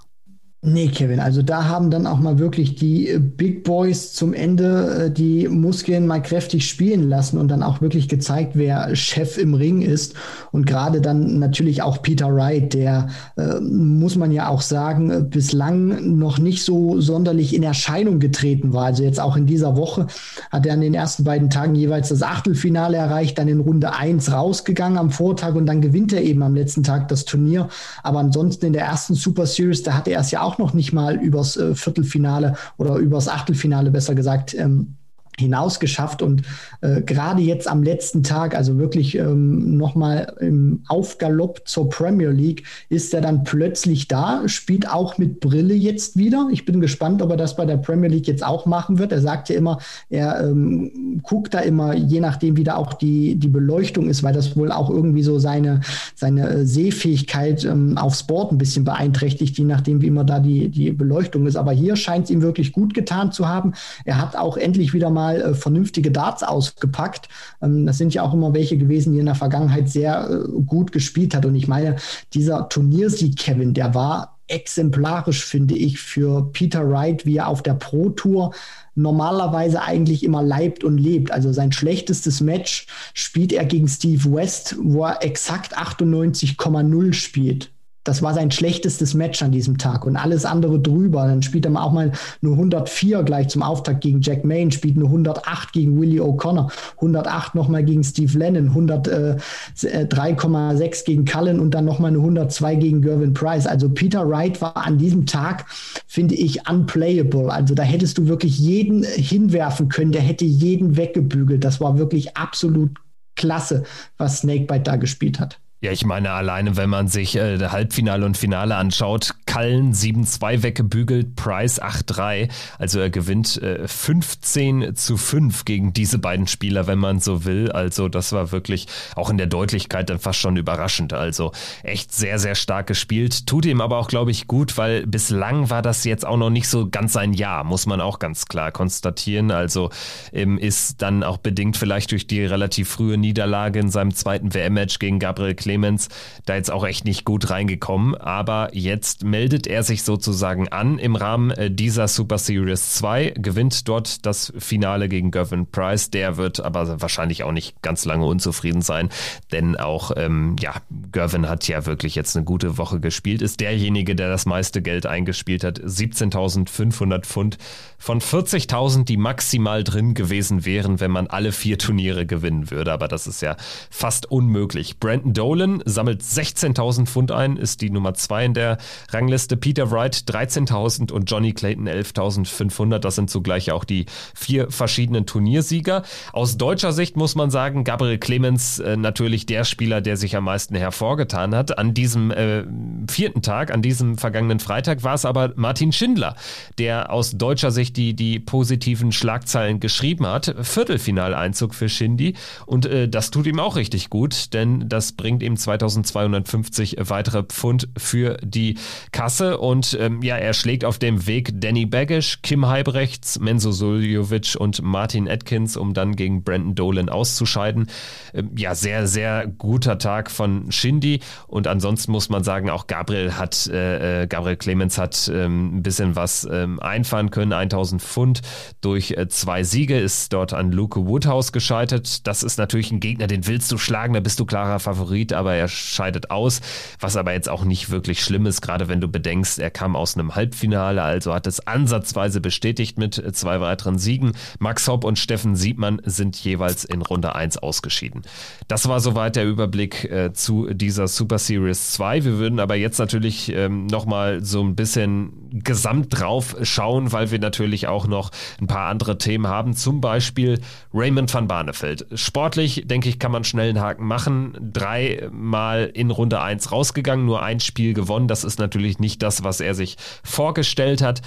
Nee, Kevin, also da haben dann auch mal wirklich die äh, Big Boys zum Ende äh, die Muskeln mal kräftig spielen lassen und dann auch wirklich gezeigt, wer Chef im Ring ist. Und gerade dann natürlich auch Peter Wright, der, äh, muss man ja auch sagen, äh, bislang noch nicht so sonderlich in Erscheinung getreten war. Also jetzt auch in dieser Woche hat er an den ersten beiden Tagen jeweils das Achtelfinale erreicht, dann in Runde 1 rausgegangen am Vortag und dann gewinnt er eben am letzten Tag das Turnier. Aber ansonsten in der ersten Super Series, da hat er es ja auch noch nicht mal übers äh, Viertelfinale oder übers Achtelfinale besser gesagt ähm, hinaus geschafft und äh, gerade jetzt am letzten Tag, also wirklich ähm, nochmal im Aufgalopp zur Premier League, ist er dann plötzlich da, spielt auch mit Brille jetzt wieder. Ich bin gespannt, ob er das bei der Premier League jetzt auch machen wird. Er sagt ja immer, er ähm, guckt da immer, je nachdem, wie da auch die, die Beleuchtung ist, weil das wohl auch irgendwie so seine, seine äh, Sehfähigkeit ähm, aufs Board ein bisschen beeinträchtigt, je nachdem, wie immer da die, die Beleuchtung ist. Aber hier scheint es ihm wirklich gut getan zu haben. Er hat auch endlich wieder mal mal äh, vernünftige Darts ausgepackt. Ähm, das sind ja auch immer welche gewesen, die in der Vergangenheit sehr äh, gut gespielt hat. Und ich meine, dieser Turniersieg, Kevin, der war exemplarisch, finde ich, für Peter Wright, wie er auf der Pro Tour normalerweise eigentlich immer leibt und lebt. Also sein schlechtestes Match spielt er gegen Steve West, wo er exakt 98,0 spielt. Das war sein schlechtestes Match an diesem Tag und alles andere drüber. Dann spielt er auch mal nur 104 gleich zum Auftakt gegen Jack Main, spielt nur 108 gegen Willie O'Connor, 108 nochmal gegen Steve Lennon, 103,6 äh, gegen Cullen und dann nochmal eine 102 gegen Gervin Price. Also Peter Wright war an diesem Tag, finde ich, unplayable. Also da hättest du wirklich jeden hinwerfen können, der hätte jeden weggebügelt. Das war wirklich absolut klasse, was Snakebite da gespielt hat. Ja, ich meine, alleine wenn man sich äh, Halbfinale und Finale anschaut, Kallen 7-2 weggebügelt, Price 8-3. Also er gewinnt äh, 15 zu 5 gegen diese beiden Spieler, wenn man so will. Also das war wirklich auch in der Deutlichkeit dann fast schon überraschend. Also echt sehr, sehr stark gespielt. Tut ihm aber auch, glaube ich, gut, weil bislang war das jetzt auch noch nicht so ganz sein Jahr, muss man auch ganz klar konstatieren. Also ähm, ist dann auch bedingt vielleicht durch die relativ frühe Niederlage in seinem zweiten WM-Match gegen Gabriel Clemens da jetzt auch echt nicht gut reingekommen. Aber jetzt meldet er sich sozusagen an im Rahmen äh, dieser Super Series 2, gewinnt dort das Finale gegen Gervin Price. Der wird aber wahrscheinlich auch nicht ganz lange unzufrieden sein, denn auch, ähm, ja, Gervin hat ja wirklich jetzt eine gute Woche gespielt, ist derjenige, der das meiste Geld eingespielt hat. 17.500 Pfund von 40.000, die maximal drin gewesen wären, wenn man alle vier Turniere gewinnen würde. Aber das ist ja fast unmöglich. Brandon Dolan sammelt 16.000 Pfund ein, ist die Nummer 2 in der Rangliste. Peter Wright 13.000 und Johnny Clayton 11.500. Das sind zugleich auch die vier verschiedenen Turniersieger. Aus deutscher Sicht muss man sagen, Gabriel Clemens äh, natürlich der Spieler, der sich am meisten hervorgetan hat. An diesem äh, vierten Tag, an diesem vergangenen Freitag, war es aber Martin Schindler, der aus deutscher Sicht die, die positiven Schlagzeilen geschrieben hat. Viertelfinaleinzug für Shindy und äh, das tut ihm auch richtig gut, denn das bringt eben 2250 weitere Pfund für die Kasse. Und ähm, ja, er schlägt auf dem Weg Danny Baggish, Kim Heibrechts, Menzo Suljovic und Martin Atkins, um dann gegen Brandon Dolan auszuscheiden. Ähm, ja, sehr, sehr guter Tag von Shindy. Und ansonsten muss man sagen, auch Gabriel hat, äh, äh Gabriel Clemens hat ähm, ein bisschen was ähm, einfahren können. 1000 Pfund durch äh, zwei Siege ist dort an Luke Woodhouse gescheitert. Das ist natürlich ein Gegner, den willst du schlagen, da bist du klarer Favorit, aber er scheidet aus, was aber jetzt auch nicht wirklich schlimm ist, gerade wenn du du bedenkst, er kam aus einem Halbfinale, also hat es ansatzweise bestätigt mit zwei weiteren Siegen. Max Hopp und Steffen Siebmann sind jeweils in Runde 1 ausgeschieden. Das war soweit der Überblick äh, zu dieser Super Series 2. Wir würden aber jetzt natürlich ähm, nochmal so ein bisschen gesamt drauf schauen, weil wir natürlich auch noch ein paar andere Themen haben. Zum Beispiel Raymond van Barneveld. Sportlich, denke ich, kann man schnell einen Haken machen. Dreimal in Runde 1 rausgegangen, nur ein Spiel gewonnen. Das ist natürlich nicht das, was er sich vorgestellt hat.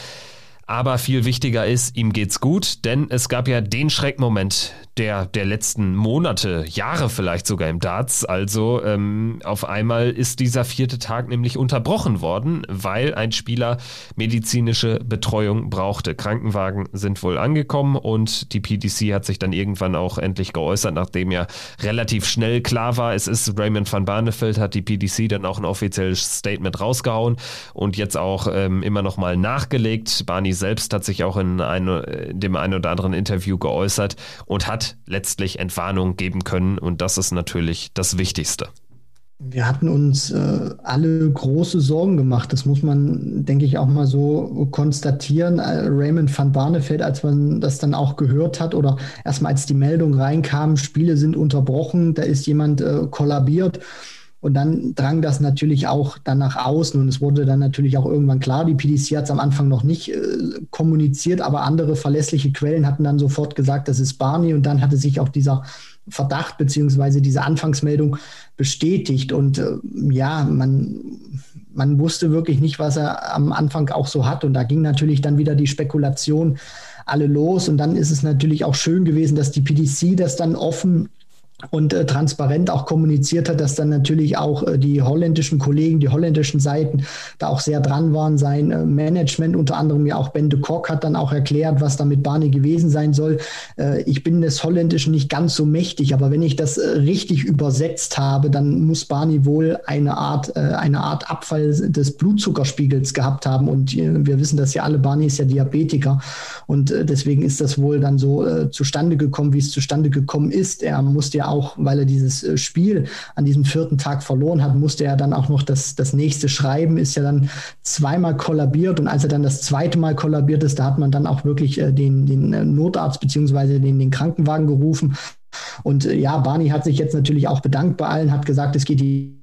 Aber viel wichtiger ist, ihm geht's gut, denn es gab ja den Schreckmoment der, der letzten Monate, Jahre vielleicht sogar im Darts. Also ähm, auf einmal ist dieser vierte Tag nämlich unterbrochen worden, weil ein Spieler medizinische Betreuung brauchte. Krankenwagen sind wohl angekommen und die PDC hat sich dann irgendwann auch endlich geäußert, nachdem ja relativ schnell klar war, es ist Raymond van Barneveld, hat die PDC dann auch ein offizielles Statement rausgehauen und jetzt auch ähm, immer noch mal nachgelegt. Barney selbst hat sich auch in, eine, in dem einen oder anderen Interview geäußert und hat letztlich Entwarnung geben können. Und das ist natürlich das Wichtigste. Wir hatten uns äh, alle große Sorgen gemacht. Das muss man, denke ich, auch mal so konstatieren. Äh, Raymond van Barneveld, als man das dann auch gehört hat oder erstmal als die Meldung reinkam, Spiele sind unterbrochen, da ist jemand äh, kollabiert und dann drang das natürlich auch dann nach außen und es wurde dann natürlich auch irgendwann klar, die PDC hat es am Anfang noch nicht äh, kommuniziert, aber andere verlässliche Quellen hatten dann sofort gesagt, das ist Barney und dann hatte sich auch dieser Verdacht beziehungsweise diese Anfangsmeldung bestätigt und äh, ja, man, man wusste wirklich nicht, was er am Anfang auch so hat und da ging natürlich dann wieder die Spekulation alle los und dann ist es natürlich auch schön gewesen, dass die PDC das dann offen und äh, transparent auch kommuniziert hat, dass dann natürlich auch äh, die holländischen Kollegen, die holländischen Seiten da auch sehr dran waren. Sein äh, Management, unter anderem ja auch Ben de Kock, hat dann auch erklärt, was da mit Barney gewesen sein soll. Äh, ich bin des Holländischen nicht ganz so mächtig, aber wenn ich das äh, richtig übersetzt habe, dann muss Barney wohl eine Art, äh, eine Art Abfall des Blutzuckerspiegels gehabt haben. Und wir wissen das ja alle, Barney ist ja Diabetiker und deswegen ist das wohl dann so zustande gekommen, wie es zustande gekommen ist. Er musste ja auch, weil er dieses äh, Spiel an diesem vierten Tag verloren hat, musste er dann auch noch das, das nächste schreiben, ist ja dann zweimal kollabiert und als er dann das zweite Mal kollabiert ist, da hat man dann auch wirklich äh, den, den äh, Notarzt beziehungsweise den, den Krankenwagen gerufen. Und ja, Barney hat sich jetzt natürlich auch bedankt bei allen, hat gesagt, es geht die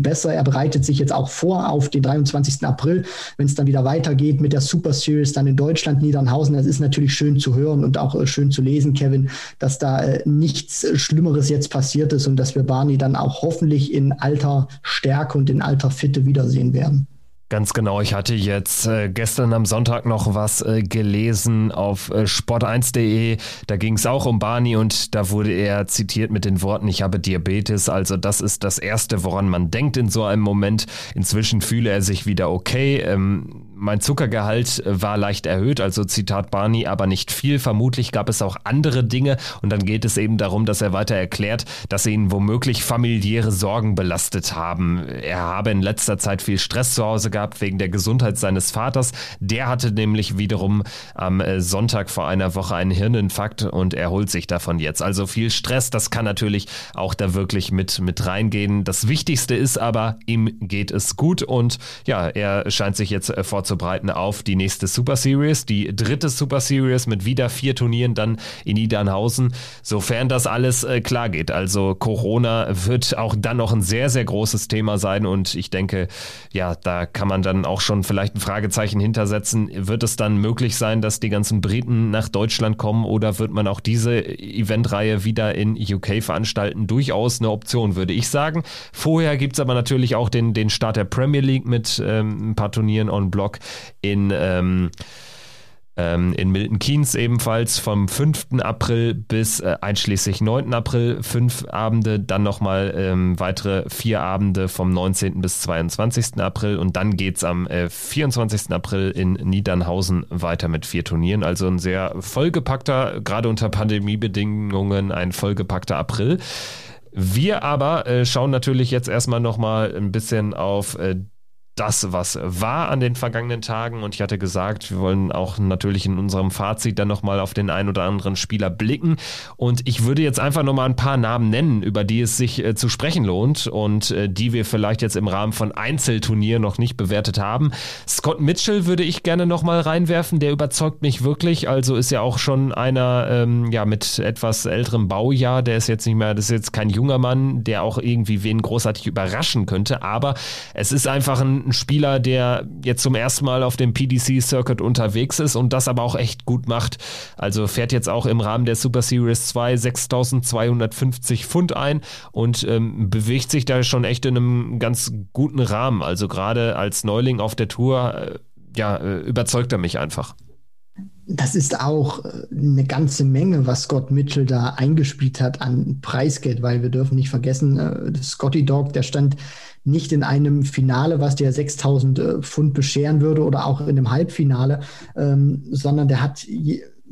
besser. Er bereitet sich jetzt auch vor auf den 23. April, wenn es dann wieder weitergeht mit der Super Series dann in Deutschland, Niedernhausen. Das ist natürlich schön zu hören und auch äh, schön zu lesen, Kevin, dass da äh, nichts Schlimmeres jetzt passiert ist und dass wir Barney dann auch hoffentlich in alter Stärke und in alter Fitte wiedersehen werden. Ganz genau. Ich hatte jetzt äh, gestern am Sonntag noch was äh, gelesen auf äh, sport1.de. Da ging es auch um Barney und da wurde er zitiert mit den Worten, ich habe Diabetes. Also das ist das Erste, woran man denkt in so einem Moment. Inzwischen fühle er sich wieder okay. Ähm, mein Zuckergehalt war leicht erhöht, also Zitat Barney, aber nicht viel. Vermutlich gab es auch andere Dinge und dann geht es eben darum, dass er weiter erklärt, dass ihn womöglich familiäre Sorgen belastet haben. Er habe in letzter Zeit viel Stress zu Hause gehabt wegen der Gesundheit seines Vaters. Der hatte nämlich wiederum am äh, Sonntag vor einer Woche einen Hirninfarkt und er holt sich davon jetzt. Also viel Stress, das kann natürlich auch da wirklich mit, mit reingehen. Das Wichtigste ist aber, ihm geht es gut und ja, er scheint sich jetzt äh, vorzubereiten vorzubereiten auf die nächste Super Series, die dritte Super Series mit wieder vier Turnieren dann in Niedernhausen, sofern das alles äh, klar geht. Also Corona wird auch dann noch ein sehr, sehr großes Thema sein und ich denke, ja, da kann man dann auch schon vielleicht ein Fragezeichen hintersetzen. Wird es dann möglich sein, dass die ganzen Briten nach Deutschland kommen oder wird man auch diese Eventreihe wieder in UK veranstalten? Durchaus eine Option, würde ich sagen. Vorher gibt es aber natürlich auch den, den Start der Premier League mit ähm, ein paar Turnieren on Block in ähm, ähm, in Milton Keynes ebenfalls vom 5. April bis äh, einschließlich 9. April fünf Abende, dann nochmal ähm, weitere vier Abende vom 19. bis 22. April und dann geht es am äh, 24. April in Niedernhausen weiter mit vier Turnieren. Also ein sehr vollgepackter, gerade unter Pandemiebedingungen, ein vollgepackter April. Wir aber äh, schauen natürlich jetzt erstmal nochmal ein bisschen auf äh, das, was war an den vergangenen Tagen. Und ich hatte gesagt, wir wollen auch natürlich in unserem Fazit dann nochmal auf den ein oder anderen Spieler blicken. Und ich würde jetzt einfach nochmal ein paar Namen nennen, über die es sich äh, zu sprechen lohnt und äh, die wir vielleicht jetzt im Rahmen von Einzelturnieren noch nicht bewertet haben. Scott Mitchell würde ich gerne nochmal reinwerfen. Der überzeugt mich wirklich. Also ist ja auch schon einer ähm, ja, mit etwas älterem Baujahr. Der ist jetzt nicht mehr, das ist jetzt kein junger Mann, der auch irgendwie wen großartig überraschen könnte. Aber es ist einfach ein ein Spieler, der jetzt zum ersten Mal auf dem PDC-Circuit unterwegs ist und das aber auch echt gut macht. Also fährt jetzt auch im Rahmen der Super Series 2 6250 Pfund ein und ähm, bewegt sich da schon echt in einem ganz guten Rahmen. Also gerade als Neuling auf der Tour, äh, ja, äh, überzeugt er mich einfach. Das ist auch äh, eine ganze Menge, was Scott Mitchell da eingespielt hat an Preisgeld, weil wir dürfen nicht vergessen, äh, Scotty Dog, der stand nicht in einem Finale, was dir 6000 äh, Pfund bescheren würde oder auch in einem Halbfinale, ähm, sondern der hat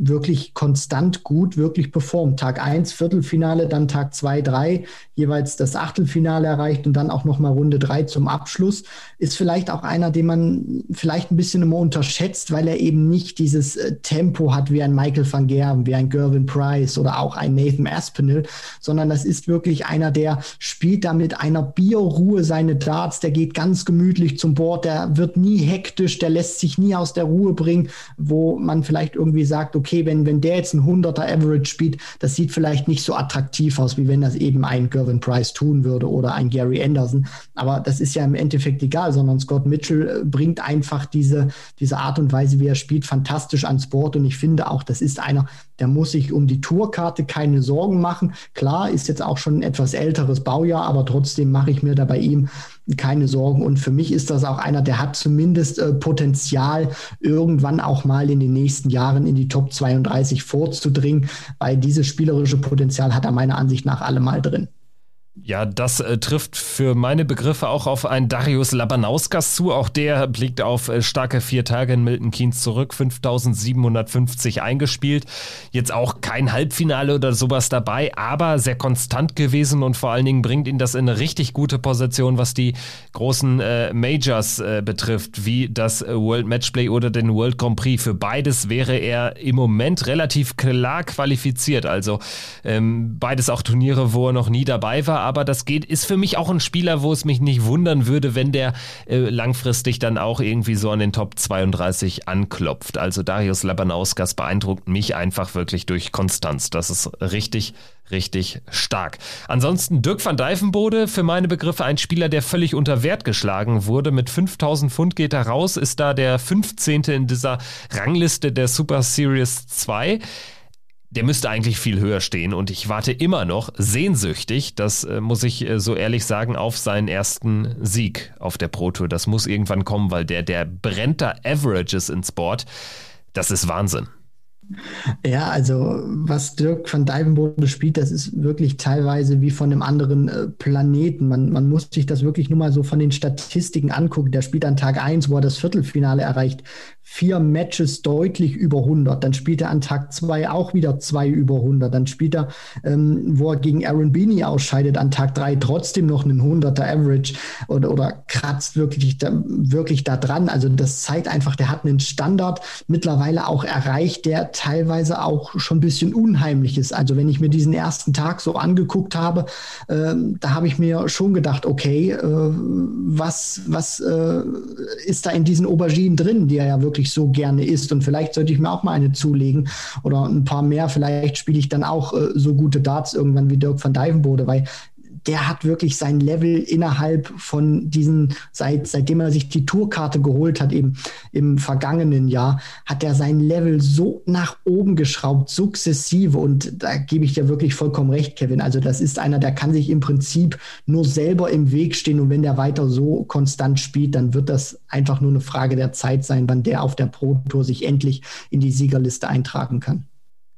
wirklich konstant gut, wirklich performt. Tag 1 Viertelfinale, dann Tag 2, 3 jeweils das Achtelfinale erreicht und dann auch nochmal Runde 3 zum Abschluss. Ist vielleicht auch einer, den man vielleicht ein bisschen immer unterschätzt, weil er eben nicht dieses äh, Tempo hat wie ein Michael van Gerven, wie ein Gervin Price oder auch ein Nathan Aspinall, sondern das ist wirklich einer, der spielt da mit einer Bierruhe seine Darts, der geht ganz gemütlich zum Board, der wird nie hektisch, der lässt sich nie aus der Ruhe bringen, wo man vielleicht irgendwie sagt, okay, okay, wenn, wenn der jetzt ein 100er Average spielt, das sieht vielleicht nicht so attraktiv aus, wie wenn das eben ein Gervin Price tun würde oder ein Gary Anderson. Aber das ist ja im Endeffekt egal, sondern Scott Mitchell äh, bringt einfach diese, diese Art und Weise, wie er spielt, fantastisch ans Board. Und ich finde auch, das ist einer, der muss sich um die Tourkarte keine Sorgen machen. Klar, ist jetzt auch schon ein etwas älteres Baujahr, aber trotzdem mache ich mir da bei ihm keine Sorgen. Und für mich ist das auch einer, der hat zumindest äh, Potenzial, irgendwann auch mal in den nächsten Jahren in die Top 32 vorzudringen, weil dieses spielerische Potenzial hat er meiner Ansicht nach allemal drin. Ja, das äh, trifft für meine Begriffe auch auf einen Darius Labanauskas zu. Auch der blickt auf äh, starke vier Tage in Milton Keynes zurück, 5750 eingespielt. Jetzt auch kein Halbfinale oder sowas dabei, aber sehr konstant gewesen und vor allen Dingen bringt ihn das in eine richtig gute Position, was die großen äh, Majors äh, betrifft, wie das äh, World Matchplay oder den World Grand Prix. Für beides wäre er im Moment relativ klar qualifiziert. Also ähm, beides auch Turniere, wo er noch nie dabei war aber das geht, ist für mich auch ein Spieler, wo es mich nicht wundern würde, wenn der äh, langfristig dann auch irgendwie so an den Top 32 anklopft. Also Darius Labanauskas beeindruckt mich einfach wirklich durch Konstanz. Das ist richtig, richtig stark. Ansonsten Dirk van Dijvenbode, für meine Begriffe ein Spieler, der völlig unter Wert geschlagen wurde. Mit 5000 Pfund geht er raus, ist da der 15. in dieser Rangliste der Super Series 2 der müsste eigentlich viel höher stehen und ich warte immer noch sehnsüchtig, das äh, muss ich äh, so ehrlich sagen, auf seinen ersten Sieg auf der Pro Tour. Das muss irgendwann kommen, weil der, der brennt da Averages ins Board. Das ist Wahnsinn. Ja, also was Dirk van Dijvenbode spielt, das ist wirklich teilweise wie von einem anderen äh, Planeten. Man, man muss sich das wirklich nur mal so von den Statistiken angucken. Der spielt an Tag 1, wo er das Viertelfinale erreicht, vier Matches deutlich über 100. Dann spielt er an Tag zwei auch wieder zwei über 100. Dann spielt er, ähm, wo er gegen Aaron Beanie ausscheidet, an Tag drei trotzdem noch einen 100er Average oder, oder kratzt wirklich da, wirklich da dran. Also das zeigt einfach, der hat einen Standard mittlerweile auch erreicht, der teilweise auch schon ein bisschen unheimlich ist. Also wenn ich mir diesen ersten Tag so angeguckt habe, äh, da habe ich mir schon gedacht, okay, äh, was, was äh, ist da in diesen Auberginen drin, die er ja wirklich wirklich so gerne isst. Und vielleicht sollte ich mir auch mal eine zulegen oder ein paar mehr. Vielleicht spiele ich dann auch äh, so gute Darts irgendwann wie Dirk van Dijvenbode, weil der hat wirklich sein Level innerhalb von diesen, seit, seitdem er sich die Tourkarte geholt hat, eben im vergangenen Jahr, hat er sein Level so nach oben geschraubt, sukzessive. Und da gebe ich dir wirklich vollkommen recht, Kevin. Also das ist einer, der kann sich im Prinzip nur selber im Weg stehen. Und wenn der weiter so konstant spielt, dann wird das einfach nur eine Frage der Zeit sein, wann der auf der Pro Tour sich endlich in die Siegerliste eintragen kann.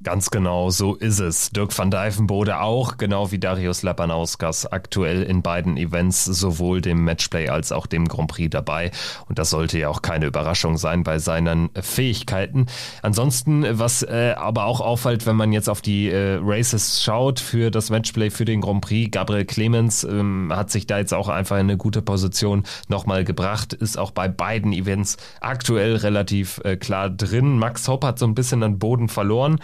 Ganz genau, so ist es. Dirk van Dijvenbode auch, genau wie Darius Lapanauskas, aktuell in beiden Events, sowohl dem Matchplay als auch dem Grand Prix dabei. Und das sollte ja auch keine Überraschung sein bei seinen Fähigkeiten. Ansonsten, was äh, aber auch auffällt, wenn man jetzt auf die äh, Races schaut für das Matchplay für den Grand Prix, Gabriel Clemens ähm, hat sich da jetzt auch einfach in eine gute Position nochmal gebracht, ist auch bei beiden Events aktuell relativ äh, klar drin. Max Hopp hat so ein bisschen an Boden verloren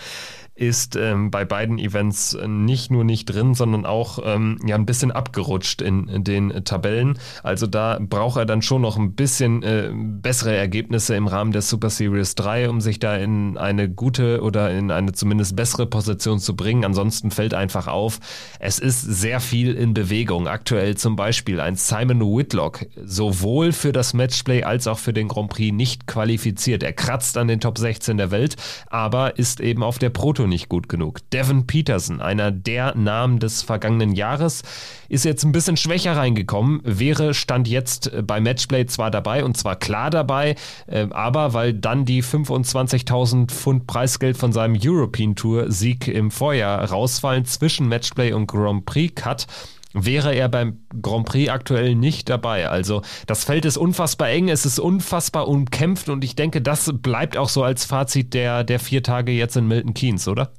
ist ähm, bei beiden Events nicht nur nicht drin, sondern auch ähm, ja ein bisschen abgerutscht in, in, den Tabellen. Also da braucht er dann schon noch ein bisschen äh, bessere Ergebnisse im Rahmen der Super Series 3, um sich da in eine gute oder in eine zumindest bessere Position zu bringen. Ansonsten fällt einfach auf, es ist sehr viel in Bewegung. Aktuell zum Beispiel ein Simon Whitlock, sowohl für das Matchplay als auch für den Grand Prix nicht qualifiziert. Er kratzt an den Top 16 der Welt, aber ist eben auf der Proto nicht gut genug. Devin Peterson, einer der Namen des vergangenen Jahres, ist jetzt ein bisschen schwächer reingekommen, wäre Stand jetzt bei Matchplay zwar dabei und zwar klar dabei, äh, aber weil dann die 25.000 Pfund Preisgeld von seinem European Tour Sieg im Vorjahr rausfallen zwischen Matchplay und Grand Prix Cut, wäre er beim Grand Prix aktuell nicht dabei. Also das Feld ist unfassbar eng, es ist unfassbar umkämpft und ich denke, das bleibt auch so als Fazit der, der vier Tage jetzt in Milton Keynes, oder?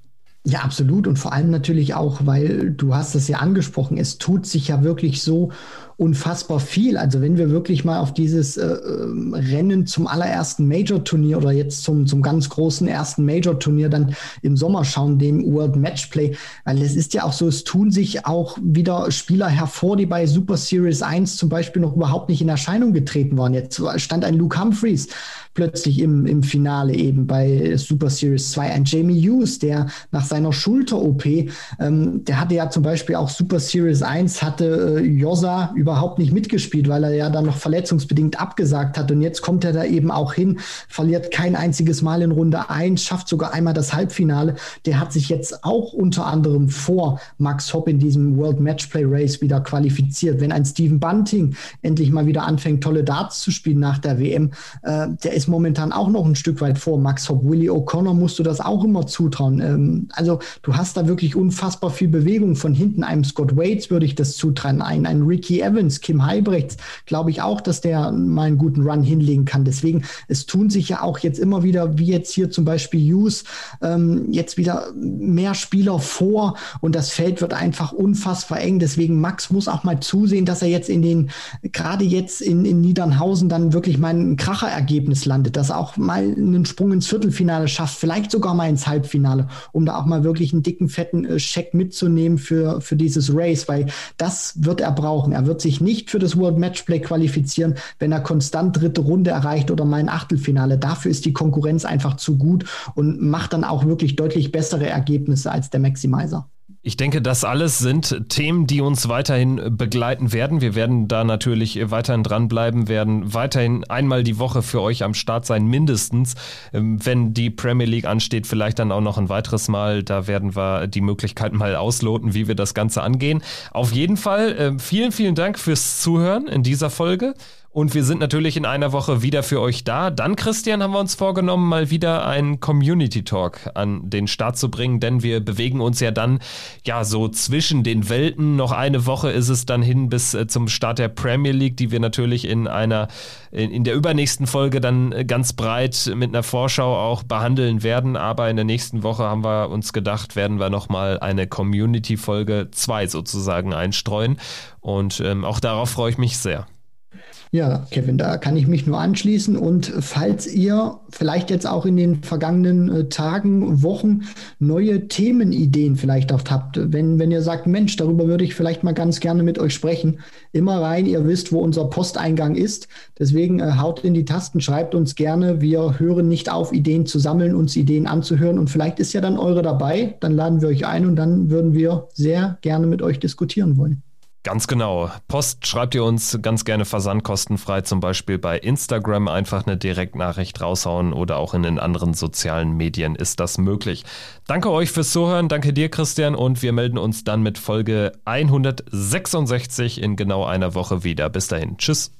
Ja, absolut. Und vor allem natürlich auch, weil du hast es ja angesprochen, es tut sich ja wirklich so unfassbar viel. Also wenn wir wirklich mal auf dieses äh, ähm, Rennen zum allerersten Major-Turnier oder jetzt zum, zum ganz großen ersten Major-Turnier dann im Sommer schauen, dem World Matchplay, weil es ist ja auch so, es tun sich auch wieder Spieler hervor, die bei Super Series 1 zum Beispiel noch überhaupt nicht in Erscheinung getreten waren. Jetzt stand ein Luke Humphreys plötzlich im, im Finale eben bei Super Series 2. Ein Jamie Hughes, der nach seiner Schulter-OP, ähm, der hatte ja zum Beispiel auch Super Series 1, hatte äh, Josa überhaupt nicht mitgespielt, weil er ja dann noch verletzungsbedingt abgesagt hat. Und jetzt kommt er da eben auch hin, verliert kein einziges Mal in Runde 1, schafft sogar einmal das Halbfinale. Der hat sich jetzt auch unter anderem vor Max Hopp in diesem World Matchplay Race wieder qualifiziert. Wenn ein Steven Bunting endlich mal wieder anfängt, tolle Darts zu spielen nach der WM, äh, der ist momentan auch noch ein Stück weit vor Max Hopp. Willie O'Connor musst du das auch immer zutrauen. Ähm, also du hast da wirklich unfassbar viel Bewegung. Von hinten einem Scott Waits würde ich das zutrauen. Ein, ein Ricky Evans, Kim Heibrechts, glaube ich auch, dass der mal einen guten Run hinlegen kann. Deswegen, es tun sich ja auch jetzt immer wieder, wie jetzt hier zum Beispiel Hughes, ähm, jetzt wieder mehr Spieler vor und das Feld wird einfach unfassbar eng. Deswegen Max muss auch mal zusehen, dass er jetzt in den, gerade jetzt in, in Niedernhausen dann wirklich mal ein Kracherergebnis landet landet, dass er auch mal einen Sprung ins Viertelfinale schafft, vielleicht sogar mal ins Halbfinale, um da auch mal wirklich einen dicken, fetten äh, Scheck mitzunehmen für, für dieses Race, weil das wird er brauchen. Er wird sich nicht für das World Matchplay qualifizieren, wenn er konstant dritte Runde erreicht oder mal ein Achtelfinale. Dafür ist die Konkurrenz einfach zu gut und macht dann auch wirklich deutlich bessere Ergebnisse als der Maximizer. Ich denke, das alles sind Themen, die uns weiterhin begleiten werden. Wir werden da natürlich weiterhin dranbleiben, werden weiterhin einmal die Woche für euch am Start sein, mindestens. Ähm, wenn die Premier League ansteht, vielleicht dann auch noch ein weiteres Mal. Da werden wir die Möglichkeit mal ausloten, wie wir das Ganze angehen. Auf jeden Fall ähm, vielen, vielen Dank fürs Zuhören in dieser Folge. Und wir sind natürlich in einer Woche wieder für euch da. Dann, Christian, haben wir uns vorgenommen, mal wieder einen Community Talk an den Start zu bringen, denn wir bewegen uns ja dann ja so zwischen den Welten. Noch eine Woche ist es dann hin bis äh, zum Start der Premier League, die wir natürlich in einer, in, in der übernächsten Folge dann äh, ganz breit mit einer Vorschau auch behandeln werden. Aber in der nächsten Woche haben wir uns gedacht, werden wir nochmal eine Community Folge 2 sozusagen einstreuen. Und ähm, auch darauf freue ich mich sehr. Ja, Kevin, da kann ich mich nur anschließen. Und falls ihr vielleicht jetzt auch in den vergangenen äh, Tagen, Wochen neue Themenideen vielleicht auch habt, wenn, wenn ihr sagt, Mensch, darüber würde ich vielleicht mal ganz gerne mit euch sprechen, immer rein. Ihr wisst, wo unser Posteingang ist. Deswegen äh, haut in die Tasten, schreibt uns gerne. Wir hören nicht auf, Ideen zu sammeln, uns Ideen anzuhören. Und vielleicht ist ja dann eure dabei. Dann laden wir euch ein und dann würden wir sehr gerne mit euch diskutieren wollen. Ganz genau. Post schreibt ihr uns ganz gerne versandkostenfrei, zum Beispiel bei Instagram einfach eine Direktnachricht raushauen oder auch in den anderen sozialen Medien ist das möglich. Danke euch fürs Zuhören, danke dir Christian und wir melden uns dann mit Folge 166 in genau einer Woche wieder. Bis dahin. Tschüss.